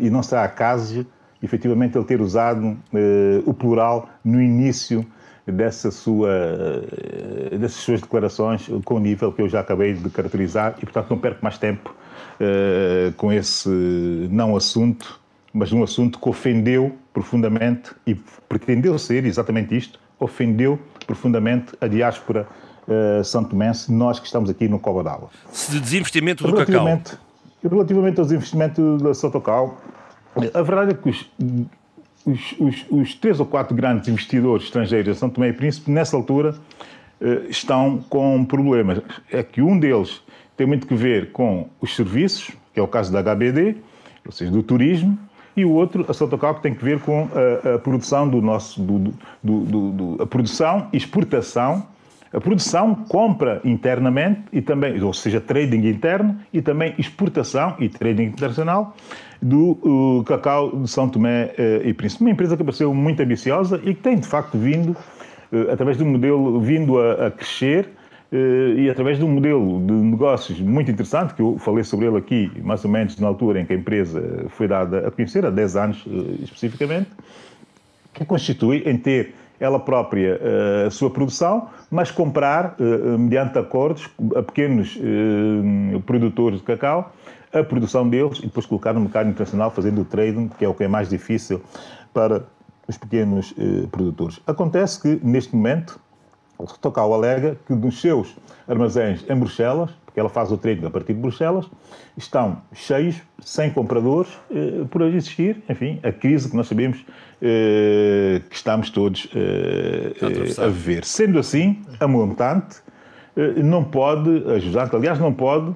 e não será acaso, efetivamente ele ter usado eh, o plural no início dessa sua, eh, dessas suas declarações com o nível que eu já acabei de caracterizar e, portanto, não perco mais tempo eh, com esse não assunto, mas um assunto que ofendeu profundamente e pretendeu ser exatamente isto, ofendeu profundamente a diáspora uh, santomense, nós que estamos aqui no Cova d'Água. De desinvestimento do cacau. Relativamente aos investimentos da Sotocal, a verdade é que os, os, os, os, três ou quatro grandes investidores estrangeiros de São Tomé e Príncipe, nessa altura, eh, estão com problemas. É que um deles tem muito que ver com os serviços, que é o caso da HBD, ou seja, do turismo, e o outro, a Sotocal, que tem que ver com a, a produção do nosso, do, do, do, a produção e exportação, a produção, compra internamente e também, ou seja, trading interno e também exportação e trading internacional do cacau de São Tomé uh, e Príncipe. Uma empresa que apareceu muito ambiciosa e que tem, de facto, vindo, uh, através de um modelo vindo a, a crescer e através de um modelo de negócios muito interessante, que eu falei sobre ele aqui, mais ou menos na altura em que a empresa foi dada a conhecer, há 10 anos especificamente, que constitui em ter ela própria a sua produção, mas comprar, mediante acordos, a pequenos produtores de cacau, a produção deles e depois colocar no mercado internacional fazendo o trading, que é o que é mais difícil para os pequenos produtores. Acontece que, neste momento, o Tocal alega que nos seus armazéns em Bruxelas, porque ela faz o trading a partir de Bruxelas, estão cheios, sem compradores, eh, por existir, enfim, a crise que nós sabemos eh, que estamos todos eh, a viver. Sendo assim, a montante eh, não pode, a Jusante, aliás, não pode,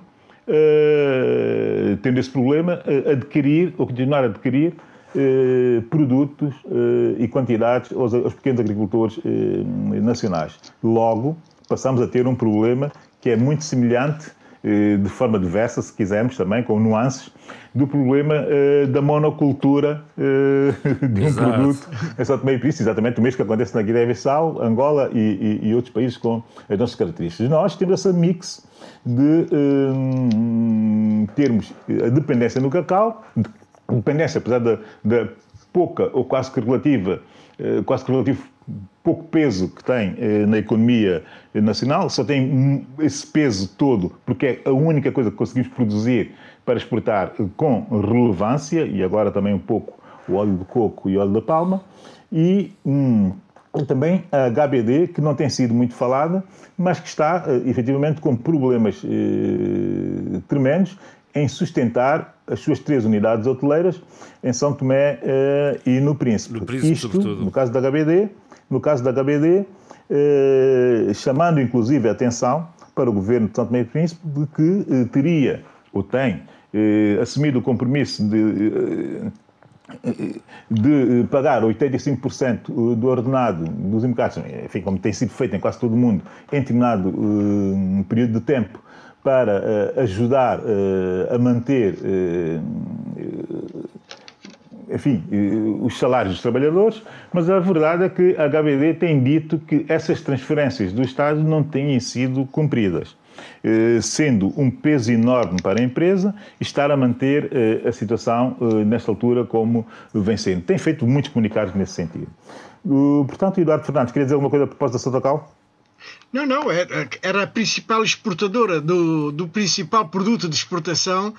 eh, tendo esse problema, eh, adquirir ou continuar a adquirir eh, produtos eh, e quantidades aos, aos, pequenos agricultores eh, nacionais. Logo, passamos a ter um problema que é muito semelhante, de forma diversa, se quisermos também, com nuances, do problema da monocultura [LAUGHS] de um Exato. produto em São Tomé e Príncipe, exatamente o mesmo que acontece na Guiné-Bissau, Angola e, e, e, outros países com as nossas características. Nós temos essa mix de termos a dependência no cacau, de dependência, apesar da, da pouca ou quase que relativa, eh, quase que relativo pouco peso que tem eh, na economia nacional, só tem esse peso todo porque é a única coisa que conseguimos produzir para exportar com relevância, e agora também um pouco o óleo de coco e o óleo da palma, e hum, também a HBD, que não tem sido muito falada, mas que está eh, efetivamente com problemas eh, tremendos em sustentar as suas três unidades hoteleiras em São Tomé eh, e no Príncipe. No Príncipe, Isto, sobretudo. no caso da HBD, no caso da HBD, eh, chamando inclusive a atenção para o governo de Tomé e Príncipe de que eh, teria ou tem eh, assumido o compromisso de eh, de pagar 85% do ordenado dos imigrantes, enfim, como tem sido feito em quase todo o mundo, em determinado uh, período de tempo, para ajudar a manter, enfim, os salários dos trabalhadores, mas a verdade é que a HBD tem dito que essas transferências do Estado não têm sido cumpridas. Sendo um peso enorme para a empresa estar a manter a situação nesta altura como vem sendo. Tem feito muitos comunicados nesse sentido. Portanto, Eduardo Fernandes, queria dizer alguma coisa a propósito da Sotocal? Não, não, era, era a principal exportadora do, do principal produto de exportação,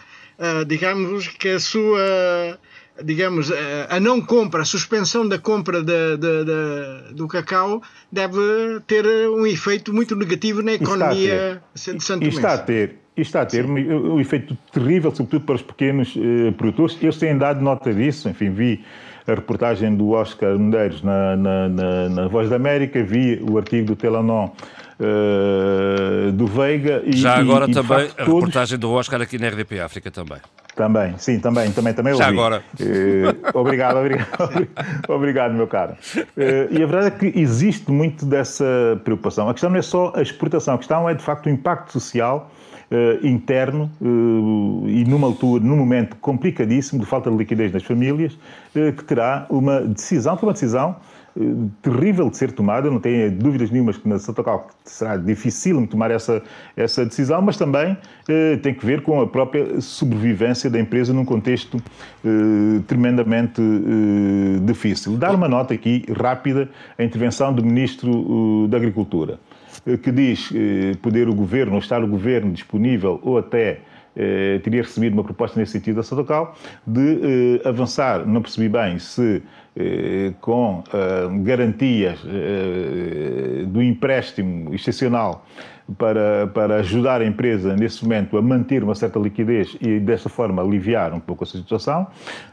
digamos que a sua, digamos, a não compra, a suspensão da compra de, de, de, do cacau deve ter um efeito muito negativo na economia de Santo Tomé. Está a ter, está a ter um, um, efeito terrível, sobretudo para os pequenos uh, produtores. Eles têm dado nota disso, enfim, vi a reportagem do Oscar Medeiros na, na, na, na Voz da América, vi o artigo do Telanon uh, do Veiga. E, Já agora e, também facto, a todos... reportagem do Oscar aqui na RDP África também. Também, sim, também, também, também Já ouvi. agora. Uh, obrigado, [LAUGHS] obrigado, obrigado, meu caro. Uh, e a verdade é que existe muito dessa preocupação. A questão não é só a exportação, a questão é de facto o impacto social uh, interno uh, e numa altura, num momento complicadíssimo de falta de liquidez nas famílias, uh, que terá uma decisão, que é uma decisão terrível de ser tomada, não tenho dúvidas nenhumas que na Santa Cal será difícil tomar essa, essa decisão, mas também tem que ver com a própria sobrevivência da empresa num contexto tremendamente difícil. Dar uma nota aqui rápida à intervenção do Ministro da Agricultura. Eh, que diz eh, poder o governo, ou estar o governo disponível, ou até eh, teria recebido uma proposta nesse sentido da Sotocal, de avançar, não percebi bem se com garantias do empréstimo excepcional para, para ajudar a empresa nesse momento a manter uma certa liquidez e dessa forma aliviar um pouco a situação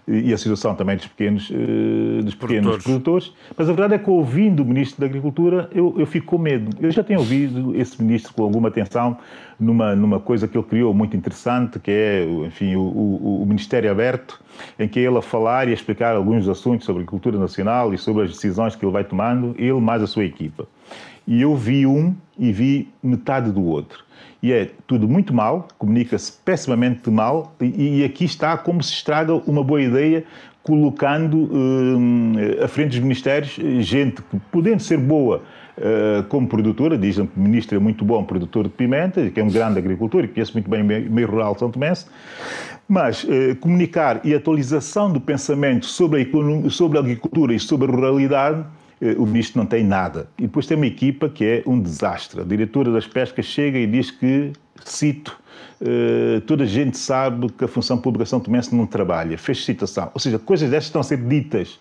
e a situação também dos pequenos, eh, dos pequenos produtores. produtores. Mas a verdade é que ouvindo o Ministro da Agricultura eu, eu fico com medo. Eu já tenho ouvido esse Ministro com alguma atenção numa, numa coisa que ele criou muito interessante, que é, enfim, o, o, o Ministério Aberto, em que ele a falar e a explicar alguns assuntos sobre a agricultura nacional e sobre as decisões que ele vai tomando, ele mais a sua equipa. E eu vi um e vi metade do outro. E é tudo muito mal, comunica-se pessimamente mal, e, e, aqui está como se estraga uma boa ideia, colocando uh, à frente dos ministérios gente que, podendo ser boa uh, como produtora, dizem que o ministro é muito bom produtor de pimenta, que é um grande agricultor e conhece muito bem o meio rural de São Tomé, mas uh, comunicar e atualização do pensamento sobre a, sobre a agricultura e sobre a ruralidade eh, o ministro não tem nada. E depois tem uma equipa que é um desastre. A diretora das pescas chega e diz que, cito, uh, toda a gente sabe que a função pública São Tomense não trabalha. Fez citação. Ou seja, coisas destas estão a ser ditas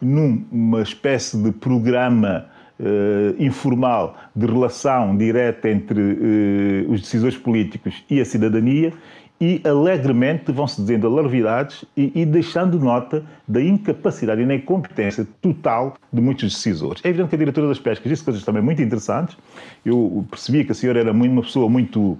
numa espécie de programa Uh, informal de relação direta entre uh, os decisores políticos e a cidadania e alegremente vão-se dizendo alarvidades e, e, deixando nota da incapacidade e da incompetência total de muitos decisores. É evidente que a diretora das pescas disse coisas também muito interessantes. Eu percebi que a senhora era uma pessoa muito,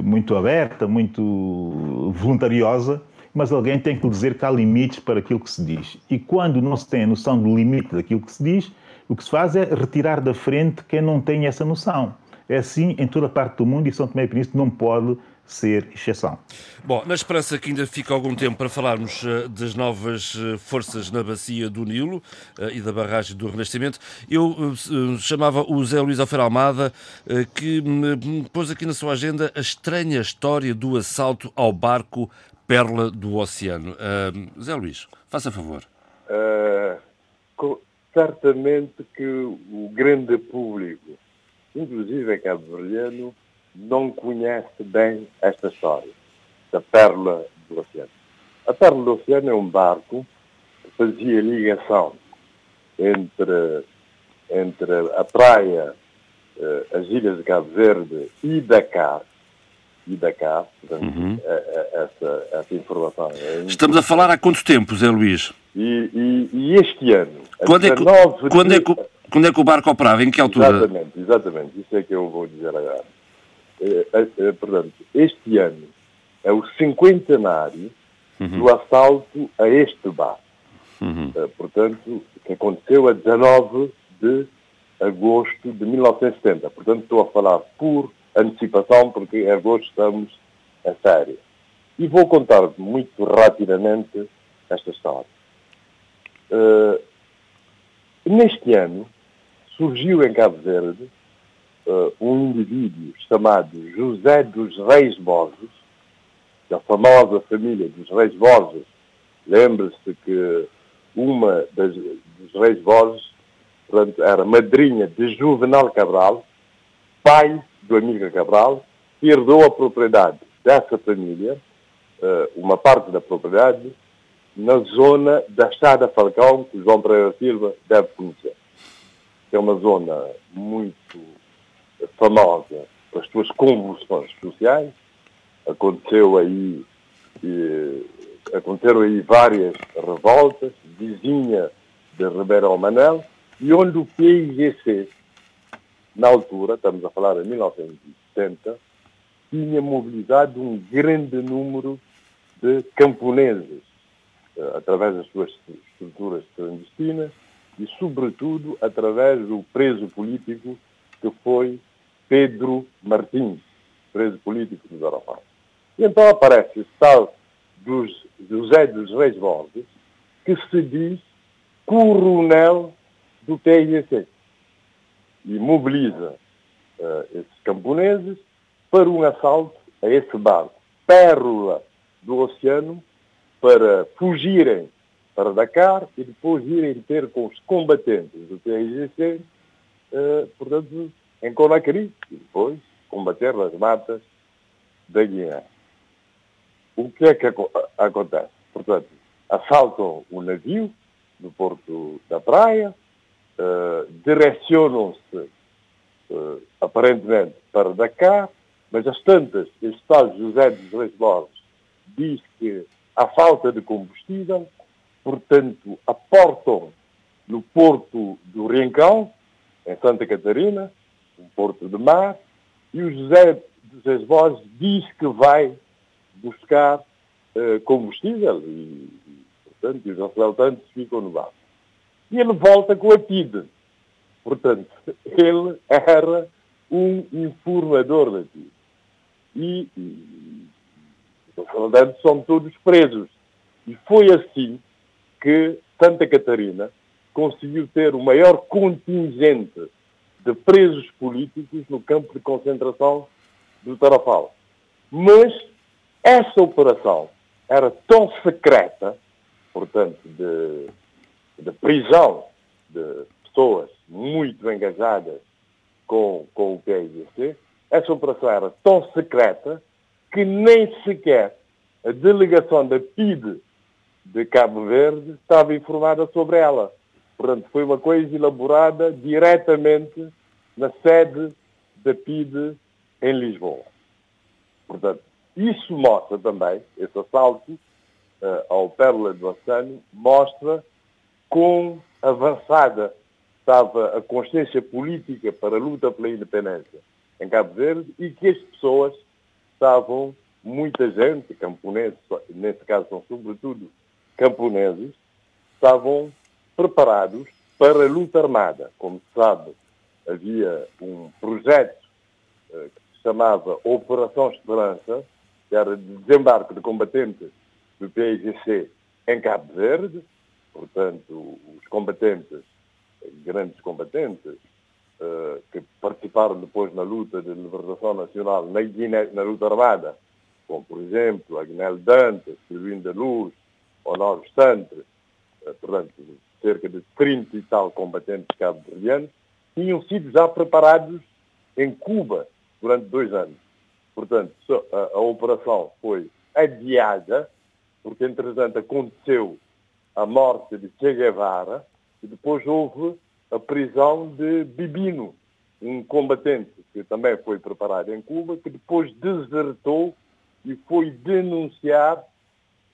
muito aberta, muito voluntariosa, mas alguém tem que dizer que há limites para aquilo que se diz. E quando não se tem a noção do limite daquilo que se diz, o que se faz é retirar da frente quem não tem essa noção. É assim em toda a parte do mundo e São Tomé e Príncipe não pode ser exceção. Bom, na esperança que ainda fica algum tempo para falarmos uh, das novas uh, forças na bacia do Nilo uh, e da barragem do Renascimento, eu chamava o Zé Luís Alfer Almada, que me pôs aqui na sua agenda a estranha história do assalto ao barco Perla do Oceano. Zé Luís, faça favor. certamente que o grande público, inclusive em Cabo Verdeano, não conhece bem esta história da Pérola do Oceano. A Pérola do Oceano é um barco que fazia ligação entre, entre a praia, eh, as ilhas de Cabo Verde e Dakar. E Dakar, portanto, uhum. É, é, essa, essa informação. É Estamos a falar há quanto tempo, Zé Luís? E, e, e este ano, quando é, que, quando, é que, quando é que o barco operava? Em que altura? Exatamente, exatamente. Isso é que eu vou dizer agora. Eh, eh, eh, portanto, este ano é o cinquentenário uhum. do assalto a este bar. Uhum. portanto, que aconteceu a 19 de agosto de 1970. Portanto, estou a falar por antecipação, porque em agosto estamos a sério. E vou contar muito rapidamente esta história. Uh, neste ano, surgiu em Cabo Verde uh, um indivíduo chamado José dos Reis Borges, da famosa família dos Reis Borges. Lembre-se que uma das, dos Reis Borges portanto, era madrinha de Juvenal Cabral, pai do Amílcar Cabral, que herdou a propriedade dessa família, uh, uma parte da propriedade, na zona da Estrada Falcão, que João Pereira Silva deve conhecer. É uma zona muito famosa pelas suas convulsões sociais. Aconteceu aí, aconteceram aí várias revoltas, vizinha de Ribeirão Manel, e onde o PIGC, na altura, estamos a falar em 1970, tinha mobilizado um grande número de camponeses, eh, através das suas estruturas clandestinas e, sobretudo, através do preso político que foi Pedro Martins, preso político do Zarafal. E então aparece esse tal dos, José dos Reis Borges, que se diz coronel do TIC e mobiliza uh, esses camponeses para um assalto a esse barco, pérola do oceano, para fugirem para Dakar e depois irem ter com os combatentes do TIGC, uh, portanto, em Conakry e depois combater nas matas da Guiné. O que é que acontece? Portanto, assaltam o navio no porto da praia, uh, direcionam-se uh, aparentemente para Dakar, mas as tantas, este tal José dos Reis Borges diz que há falta de combustível, portanto, aportam no porto do Rincão, em Santa Catarina, um porto de mar, e o José dos Esbós diz que vai buscar uh, combustível e, portanto, os assaltantes ficam no barco. E ele volta com a TID. Portanto, [LAUGHS] ele era um informador da TID. E, e os assaltantes são todos presos. E foi assim que Santa Catarina conseguiu ter o maior contingente de presos políticos no campo de concentração do Tarafal. Mas essa operação era tão secreta, portanto, de, de prisão de pessoas muito engajadas com, com o PIDC. Essa operação era tão secreta que nem sequer a delegação da PIDE de Cabo Verde estava informada sobre ela. Portanto, foi uma coisa elaborada diretamente na sede da PIDE em Lisboa. Portanto, isso mostra também, esse assalto uh, ao Pérola do Oceano, mostra com avançada estava a consciência política para a luta pela independência em Cabo Verde e que as pessoas estavam, muita gente, camponeses, nesse caso são sobretudo camponeses, estavam preparados para a luta armada. Como se sabe, havia um projeto uh, que se chamava Operação Esperança, que era de desembarque de combatentes do PIGC em Cabo Verde, portanto, os combatentes, grandes combatentes, uh, que participaram depois na luta de libertação nacional na, Guiné, na luta armada, como, por exemplo, Agnel Dantas, Silvino da Luz, Honório Santre, uh, portanto, cerca de 30 e tal combatentes cabo-verdianos, tinham sido já preparados em Cuba durante dois anos. Portanto, a, a operação foi adiada, porque entretanto aconteceu a morte de Che Guevara e depois houve a prisão de Bibino, um combatente que também foi preparado em Cuba, que depois desertou e foi denunciar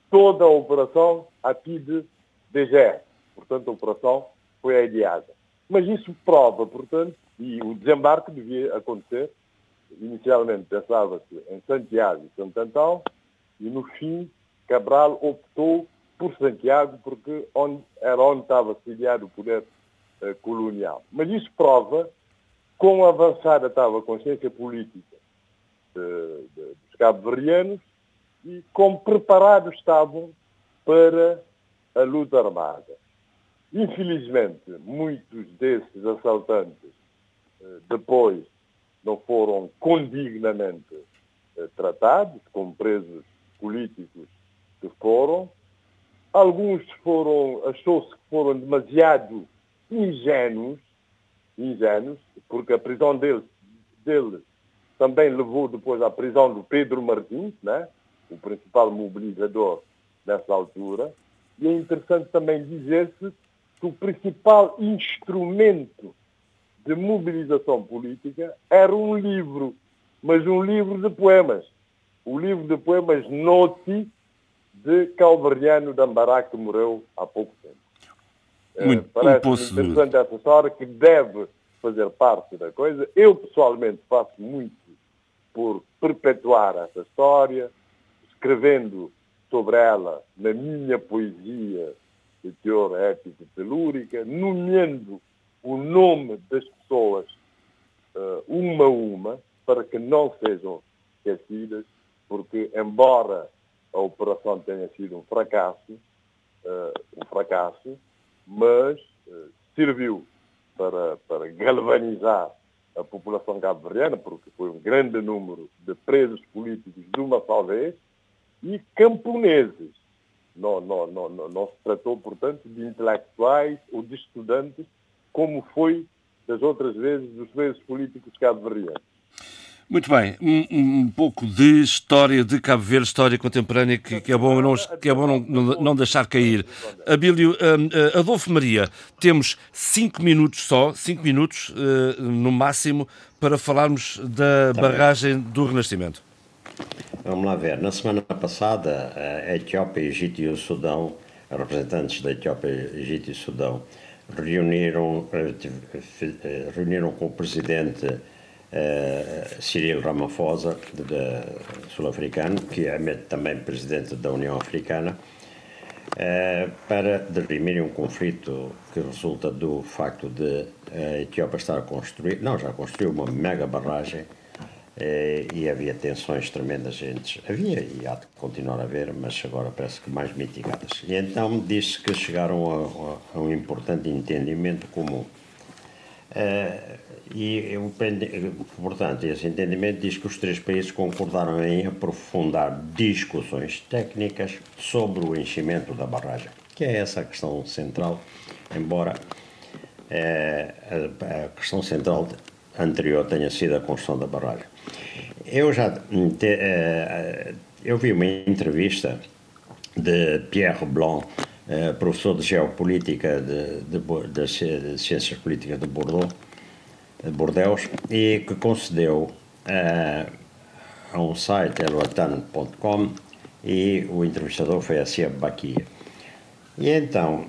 toda a operação a PIDE DGR. Portanto, a operação foi adiada. Mas isso prova, portanto, e o desembarque devia acontecer, inicialmente pensava-se em Santiago e Santo Antão, e no fim Cabral optou por Santiago porque onde, era onde estava sediado o poder eh, colonial. Mas isso prova quão avançada estava a consciência política de, de, dos cabo-verdianos e quão preparados estavam para a luta armada. Infelizmente, muitos desses assaltantes eh, depois não foram condignamente eh, tratados, como presos políticos que foram. Alguns foram, achou-se que foram demasiado ingênuos, ingênuos, porque a prisão deles, deles também levou depois à prisão do Pedro Martins, né? o principal mobilizador nessa altura. E é interessante também dizer-se que o principal instrumento de mobilização política era um livro, mas um livro de poemas. O livro de poemas Noti, de Calvariano de Ambará, que morreu há pouco tempo. Eh, Muito, Parece um interessante essa história que deve fazer parte da coisa. Eu, pessoalmente, faço muito por perpetuar essa história, escrevendo sobre ela na minha poesia teor ético telúrica, nomeando o nome das pessoas uh, uma a uma, para que não sejam esquecidas, porque embora a operação tenha sido um fracasso, uh, um fracasso, mas uh, serviu para, para galvanizar a população cabo-verdiana, porque foi um grande número de presos políticos de uma só vez, e camponeses. Não, não, não, não, não se tratou, portanto, de intelectuais ou de estudantes, como foi das outras vezes dos presos políticos cabo-verdianos. Muito bem, um, um, pouco de história de Cabo Verde, história contemporânea, que, que é bom, não, que é bom não, não deixar cair. Abílio, um, Adolfo Maria, temos cinco minutos só, cinco minutos uh, no máximo, para falarmos da tá barragem bem. do Renascimento. Vamos lá ver. Na semana passada, a Etiópia, Egito e o Sudão, representantes da Etiópia, Egito e Sudão, reuniram, eh, eh, reuniram com o presidente uh, Cyril Ramaphosa, sul-africano, que é também presidente da União Africana, para dirimir um conflito que resulta do facto de a Etiópia estar a construir, não, já construiu uma mega barragem eh, e havia tensões tremendas entre. Havia e há de continuar a haver, mas agora parece que mais mitigadas. E então disse que chegaram a, a, um importante entendimento comum. Uh, e, portanto, esse entendimento diz que os três países concordaram em aprofundar discussões técnicas sobre o enchimento da barragem, que é essa a questão central, embora é, a, a, questão central anterior tenha sido a construção da barragem. Eu já te, é, eu vi uma entrevista de Pierre Blanc, é, professor de Geopolítica de, de, de, de Ciências Políticas de Bordeaux, de Bordeaux e que concedeu a um site, eloatan.com, e o entrevistador foi a Cia Baquia. E então,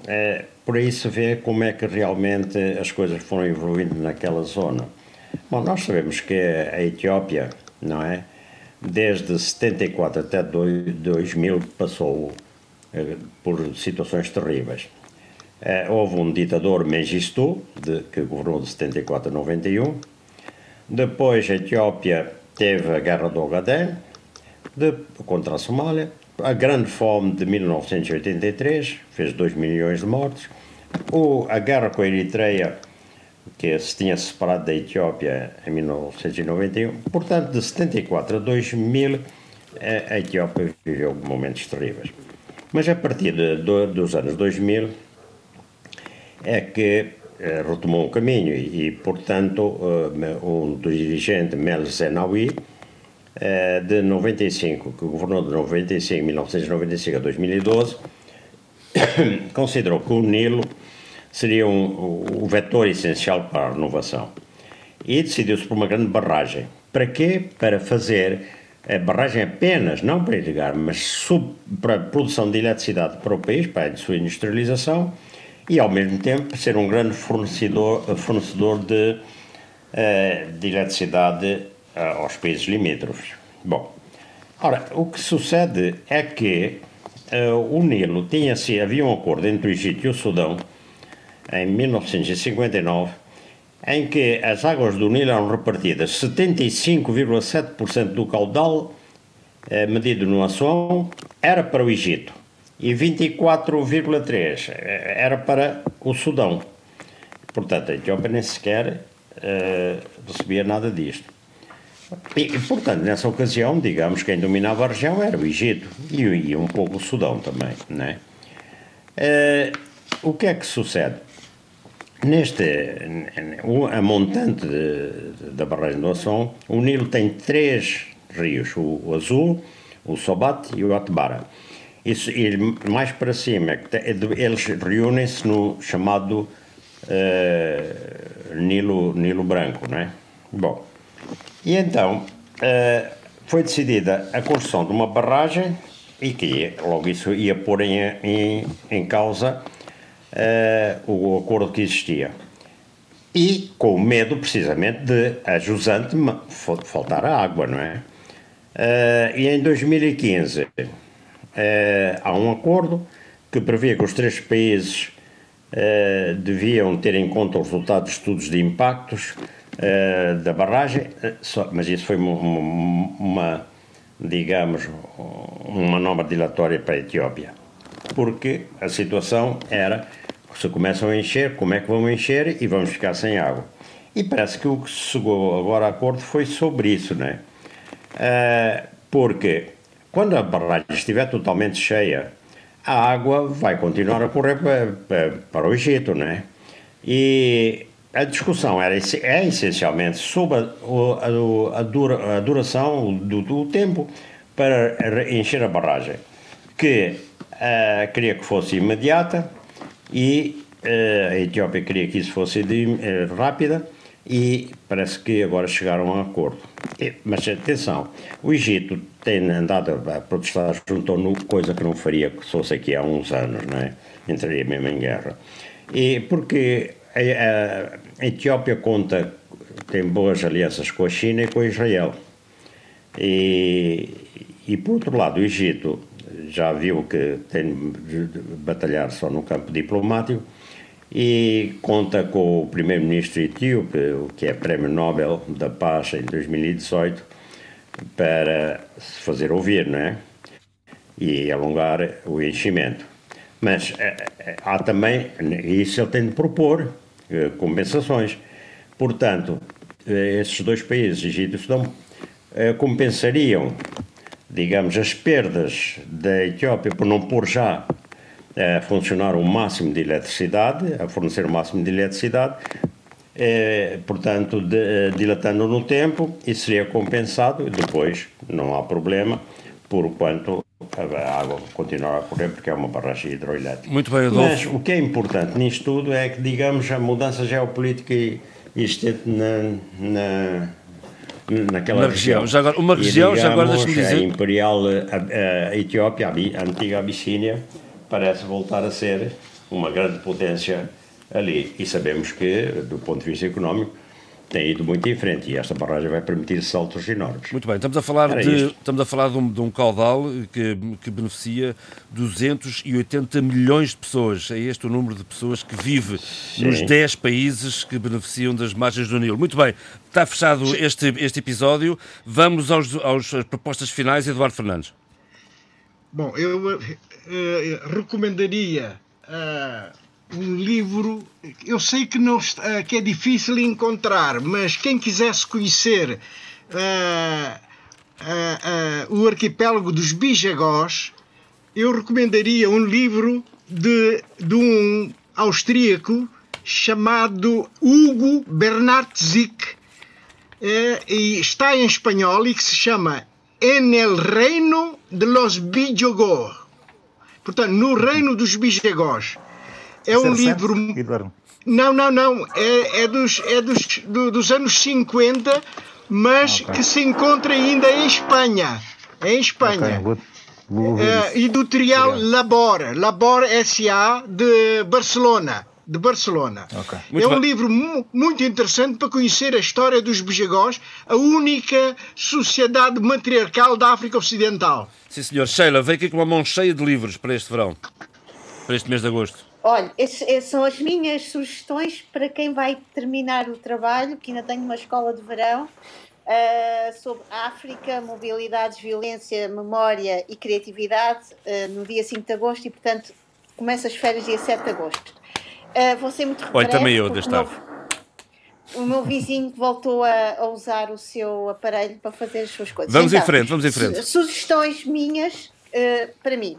por aí se vê como é que realmente as coisas foram evoluindo naquela zona. Bom, nós sabemos que a Etiópia, não é? Desde 74 até 2000 passou é, por situações terríveis. É, houve um ditador Mengistu, de, que governou de 74 a 91. Depois a Etiópia teve a guerra do Ogaden, de, contra a Somália, a grande fome de 1983, fez 2 milhões de mortes, o, a guerra com a Eritreia, que se tinha separado da Etiópia em 1991, portanto, de 74 a 2000, a Etiópia viveu momentos terríveis. Mas a partir de, dos anos 2000 é que eh, retomou o caminho e, e portanto, eh, um dirigente, Mel Zenawi, eh, de 95, que governou de 95, 1995 a 2012, [COUGHS] considerou que o Nilo seria um, o vetor essencial para a renovação. E decidiu-se por uma grande barragem. Para quê? Para fazer a barragem apenas, não para irrigar, mas sub, para a produção de eletricidade para o país, para a sua industrialização, e ao mesmo tempo ser um grande fornecedor, fornecedor de, eh, de eletricidade eh, aos países limítrofes. Bom, ora, o que sucede é que uh, o Nilo tinha-se, havia um acordo entre o Egito e o Sudão em 1959 em que as águas do Nilo eram repartidas 75,7% do caudal eh, medido no Assuão era para o Egito e 24,3 eh, era para o Sudão. Portanto, a Etiópia nem sequer uh, recebia nada disto. E, portanto, nessa ocasião, digamos, quem dominava a região era o Egito e, e um pouco o Sudão também, né? Uh, o que é que sucede? Neste, a montante de, da barragem do Assom, o Nilo tem três rios, o, Azul, o Sobat e o Atbara. Isso, e mais para cima, eles reúnem-se no chamado uh, Nilo, Nilo Branco, não é? Bom, e então uh, foi decidida a construção de uma barragem e que logo isso ia pôr em, em, em causa uh, o acordo que existia. E com medo, precisamente, de a jusante faltar a água, não é? Uh, e em 2015 uh, há um acordo que previa que os três países deviam ter em conta os resultados de estudos de impactos da barragem, só, mas isso foi uma, uma, digamos, uma manobra dilatória para a Etiópia, porque a situação era se começam a encher, como é que vão encher e vamos ficar sem água. E parece que o que chegou agora a acordo foi sobre isso, né? porque quando a barragem estiver totalmente cheia, a água vai continuar a correr para, para, para o Egito, né? E a discussão era, é essencialmente sobre a, a, a, dura, a duração do, do, tempo para encher a barragem, que uh, queria que fosse imediata e uh, a Etiópia queria que isso fosse de, uh, rápida e parece que agora chegaram a um acordo. E, mas atenção, o Egito tem andado a protestar junto ao coisa que não faria se fosse aqui há uns anos, não é? entraria mesmo em guerra. E porque a, a, a Etiópia conta, tem boas alianças com a China e com Israel. E, e por outro lado, o Egito já viu que tem de batalhar só no campo diplomático e conta com o primeiro-ministro etíope, que é Prémio Nobel da Paz em 2018, para se fazer ouvir, não é? E alongar o enchimento. Mas eh, eh, há também, isso ele tem de propor, eh, compensações. Portanto, esses dois países, Egito e Sudão, compensariam, digamos, as perdas da Etiópia por não pôr já a funcionar o máximo de eletricidade, a fornecer o máximo de eletricidade, é, portanto, de, dilatando no tempo, e seria compensado, depois não há problema, por quanto a água continuar a correr, porque é uma barragem hidroelétrica. Muito bem, Adolfo. Mas o que é importante nisto tudo é que, digamos, a mudança geopolítica existente na, na naquela na região. região. Já agora, uma região, digamos, já agora deixa-me dizer. A Imperial a, a Etiópia, a antiga Abissínia, parece voltar a ser uma grande potência ali. E sabemos que, do ponto de vista económico, tem ido muito em frente e esta barragem vai permitir saltos enormes. Muito bem, estamos a falar, de, estamos a falar de, um, de um caudal que, que beneficia 280 milhões de pessoas. É este o número de pessoas que vive Sim. nos 10 países que beneficiam das margens do Nilo. Muito bem, está fechado este, este episódio. Vamos aos, aos propostas finais, Eduardo Fernandes. Bom, eu uh, recomendaria uh, um livro. Eu sei que, não, uh, que é difícil encontrar, mas quem quisesse conhecer o arquipélago dos Bijagós, eu recomendaria um livro de, de um austríaco chamado Hugo Bernard Zick, e está em espanhol e que se chama en el reino de los Bijogós. Portanto, no reino dos Bijogós. É um livro. Não, não, não. É, é, dos, é dos, do, dos anos 50, mas okay. que se encontra ainda em Espanha. Em Espanha. Okay. Uh, editorial Labor, Labor S.A. de Barcelona de Barcelona. Okay. É um bem. livro muito interessante para conhecer a história dos Bijagós, a única sociedade matriarcal da África Ocidental. Sim, senhor. Sheila, veio aqui com uma mão cheia de livros para este verão, para este mês de agosto. Olha, essas são as minhas sugestões para quem vai terminar o trabalho, que ainda tenho uma escola de verão, uh, sobre África, mobilidades, violência, memória e criatividade, uh, no dia 5 de agosto, e portanto começa as férias dia 7 de agosto. Uh, vou ser muito Olha, também eu, deste o meu vizinho voltou a, a, usar o seu aparelho para fazer as suas coisas. Vamos então, em frente, vamos em frente. Sugestões minhas uh, para mim.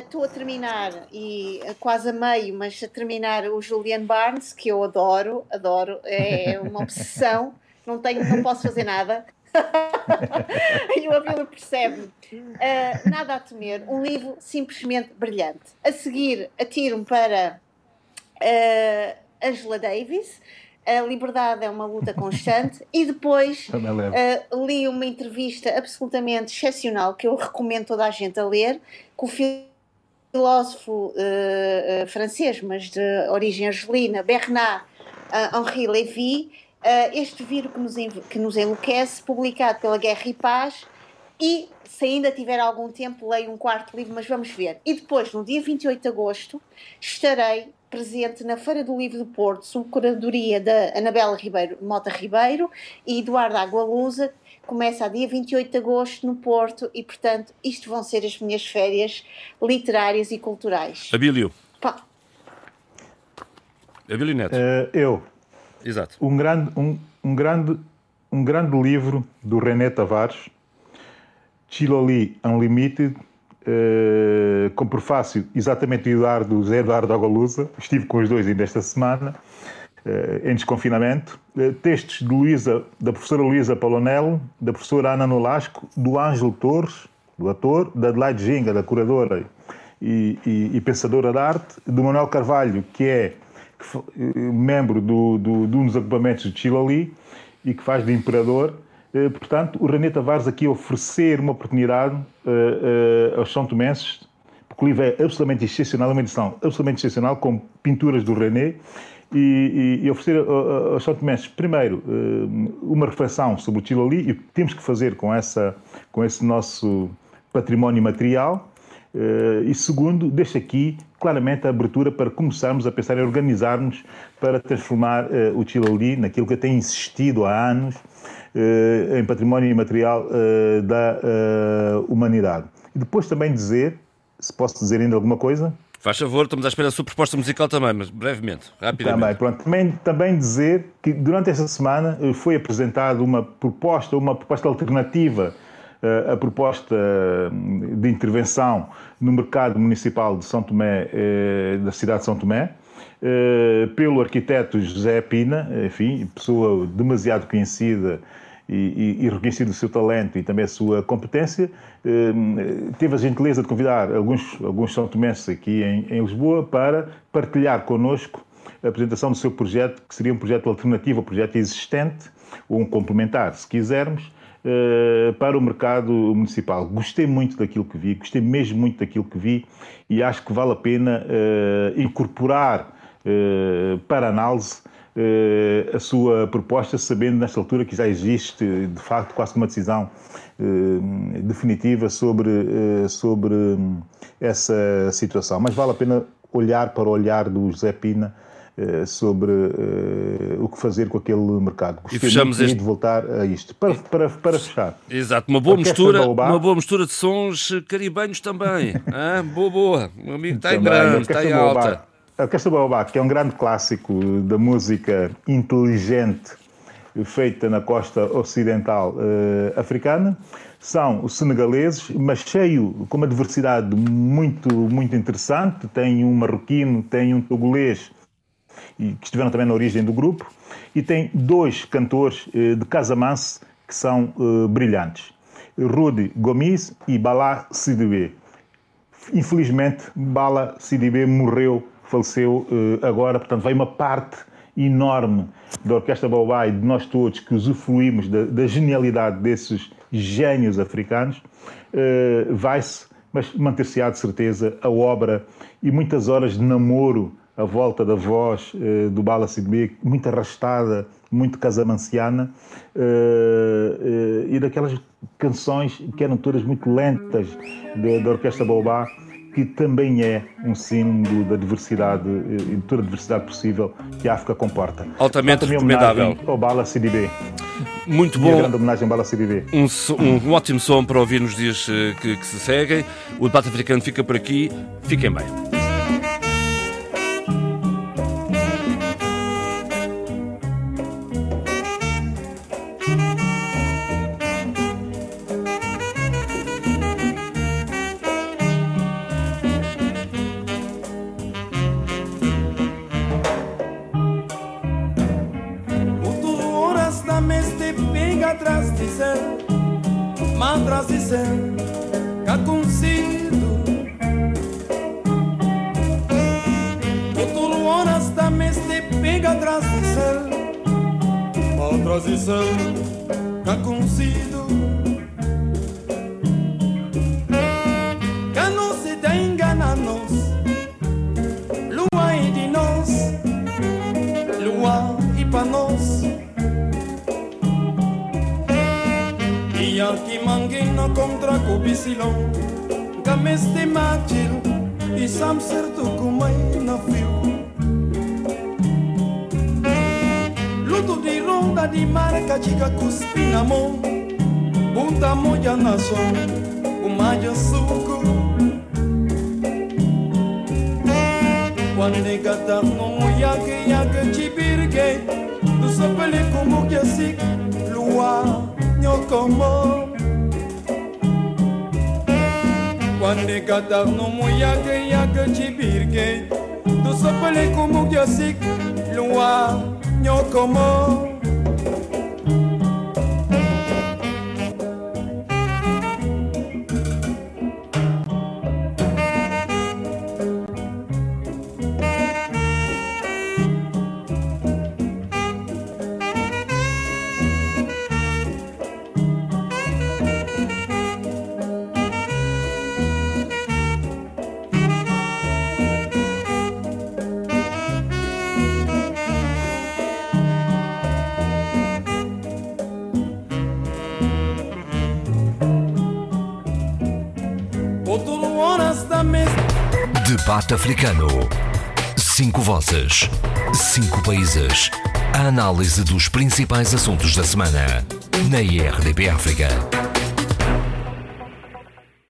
Estou uh, a terminar, e quase a meio, mas a terminar o Julian Barnes, que eu adoro, adoro, é uma obsessão, não, tenho, não posso fazer nada. [LAUGHS] e o Abílio percebe uh, Nada a temer, um livro simplesmente brilhante. A seguir, atiro-me para uh, Angela Davis. A liberdade é uma luta constante. e depois [LAUGHS] uh, li uma entrevista absolutamente excepcional que eu recomendo toda a gente a ler, com o filósofo uh, francês, mas de origem argelina, Bernard Henri Lévy. este vírus que nos, que nos enlouquece, publicado pela Guerra e Paz, e se ainda tiver algum tempo, leio um quarto livro, mas vamos ver. E depois, no dia 28 de agosto, estarei presente na Feira do Livro do Porto, sob curadoria da Anabela Ribeiro, Mota Ribeiro e Eduardo Agualusa. Começa a dia 28 de agosto no Porto e, portanto, isto vão ser as minhas férias literárias e culturais. Abílio. Pá. Abílio Neto. Uh, eu. Exato. Um grande, um, um, grande, um grande livro do René Tavares, Chiloli Unlimited, com prefácio exatamente do Eduardo, José Eduardo Agalusa, estive com os dois ainda esta semana, uh, em desconfinamento, uh, textos de Luísa, da professora Luísa Palonello, da professora Ana Nolasco, do Ângelo Torres, do ator, da Adelaide Ginga, da curadora e, e, e pensadora da arte, do Manuel Carvalho, que é membro do, do, de um dos agrupamentos de Chiloli e que faz de imperador, eh, portanto, o René Tavares aqui oferecer uma oportunidade uh, uh, aos São Tomenses, porque o livro é absolutamente excepcional, é uma edição absolutamente excepcional, com pinturas do René, e, e, e oferecer aos São Tomenses, primeiro, uma reflexão sobre o Chiloli e o que temos que fazer com, essa, com esse nosso património material, e segundo, deixa aqui claramente a abertura para começarmos a pensar em organizarmos para transformar o Chiloli naquilo que tem insistido há anos, eh, em património imaterial eh, da eh, humanidade. E depois também dizer, se posso dizer ainda alguma coisa? Faz favor, estamos à espera da sua proposta musical também, mas brevemente, rapidamente. Também, pronto. Também, também dizer que durante esta semana foi apresentada uma proposta, uma proposta alternativa a proposta de intervenção no mercado municipal de São Tomé, da cidade de São Tomé, pelo arquiteto José Pina, enfim, pessoa demasiado conhecida e, e, e reconhecido o seu talento e também a sua competência, teve a gentileza de convidar alguns, alguns são tomenses aqui em, em Lisboa para partilhar connosco a apresentação do seu projeto, que seria um projeto alternativo ao projeto existente, ou um complementar, se quisermos, eh, para o mercado municipal. Gostei muito daquilo que vi, gostei mesmo muito daquilo que vi e acho que vale a pena eh, incorporar eh, para análise a sua proposta, sabendo nesta altura que já existe, de facto, quase uma decisão definitiva sobre, sobre hum, essa situação. Mas vale a pena olhar para o olhar do José Pina sobre uh, o que fazer com aquele mercado. Gostei e fechamos este... de voltar a isto. Para, para, para fechar. Exato, uma boa, mistura, uma boa mistura de sons caribenhos também. [LAUGHS] ah, boa, boa. O amigo está em grande, está em alta. A Orquestra Baobá, que é um grande clássico da música inteligente feita na costa ocidental uh, africana, são os senegaleses, mas cheio, com uma diversidade muito, muito interessante. Tem um marroquino, tem um togolês, e que estiveram também na origem do grupo, e tem dois cantores eh, de Casamance que são eh, brilhantes, Rudy Gomis e Bala Sidibé. Infelizmente, Bala Sidibé morreu, faleceu eh, agora, portanto, vai uma parte enorme da Orquestra Baobá e de nós todos que usufruímos da, da genialidade desses gênios africanos, vai-se, mas manter-se-á de certeza a obra e muitas horas de namoro a volta da voz eh, do Bala Sidbé, muito arrastada, muito casamanciana, eh, eh, e daquelas canções que eram todas muito lentas da Orquestra Baobá, que também é um símbolo da diversidade e de toda a diversidade possível que a África comporta. Altamente recomendável. Ao Bala Sidibé. Muito bom. Uma grande homenagem ao Bala Sidibé. Um, um, um, ótimo som para ouvir nos dias que, que se seguem. O debate africano fica por aqui. Fiquem bem. Análise dos principais assuntos da semana. Na IRDP África.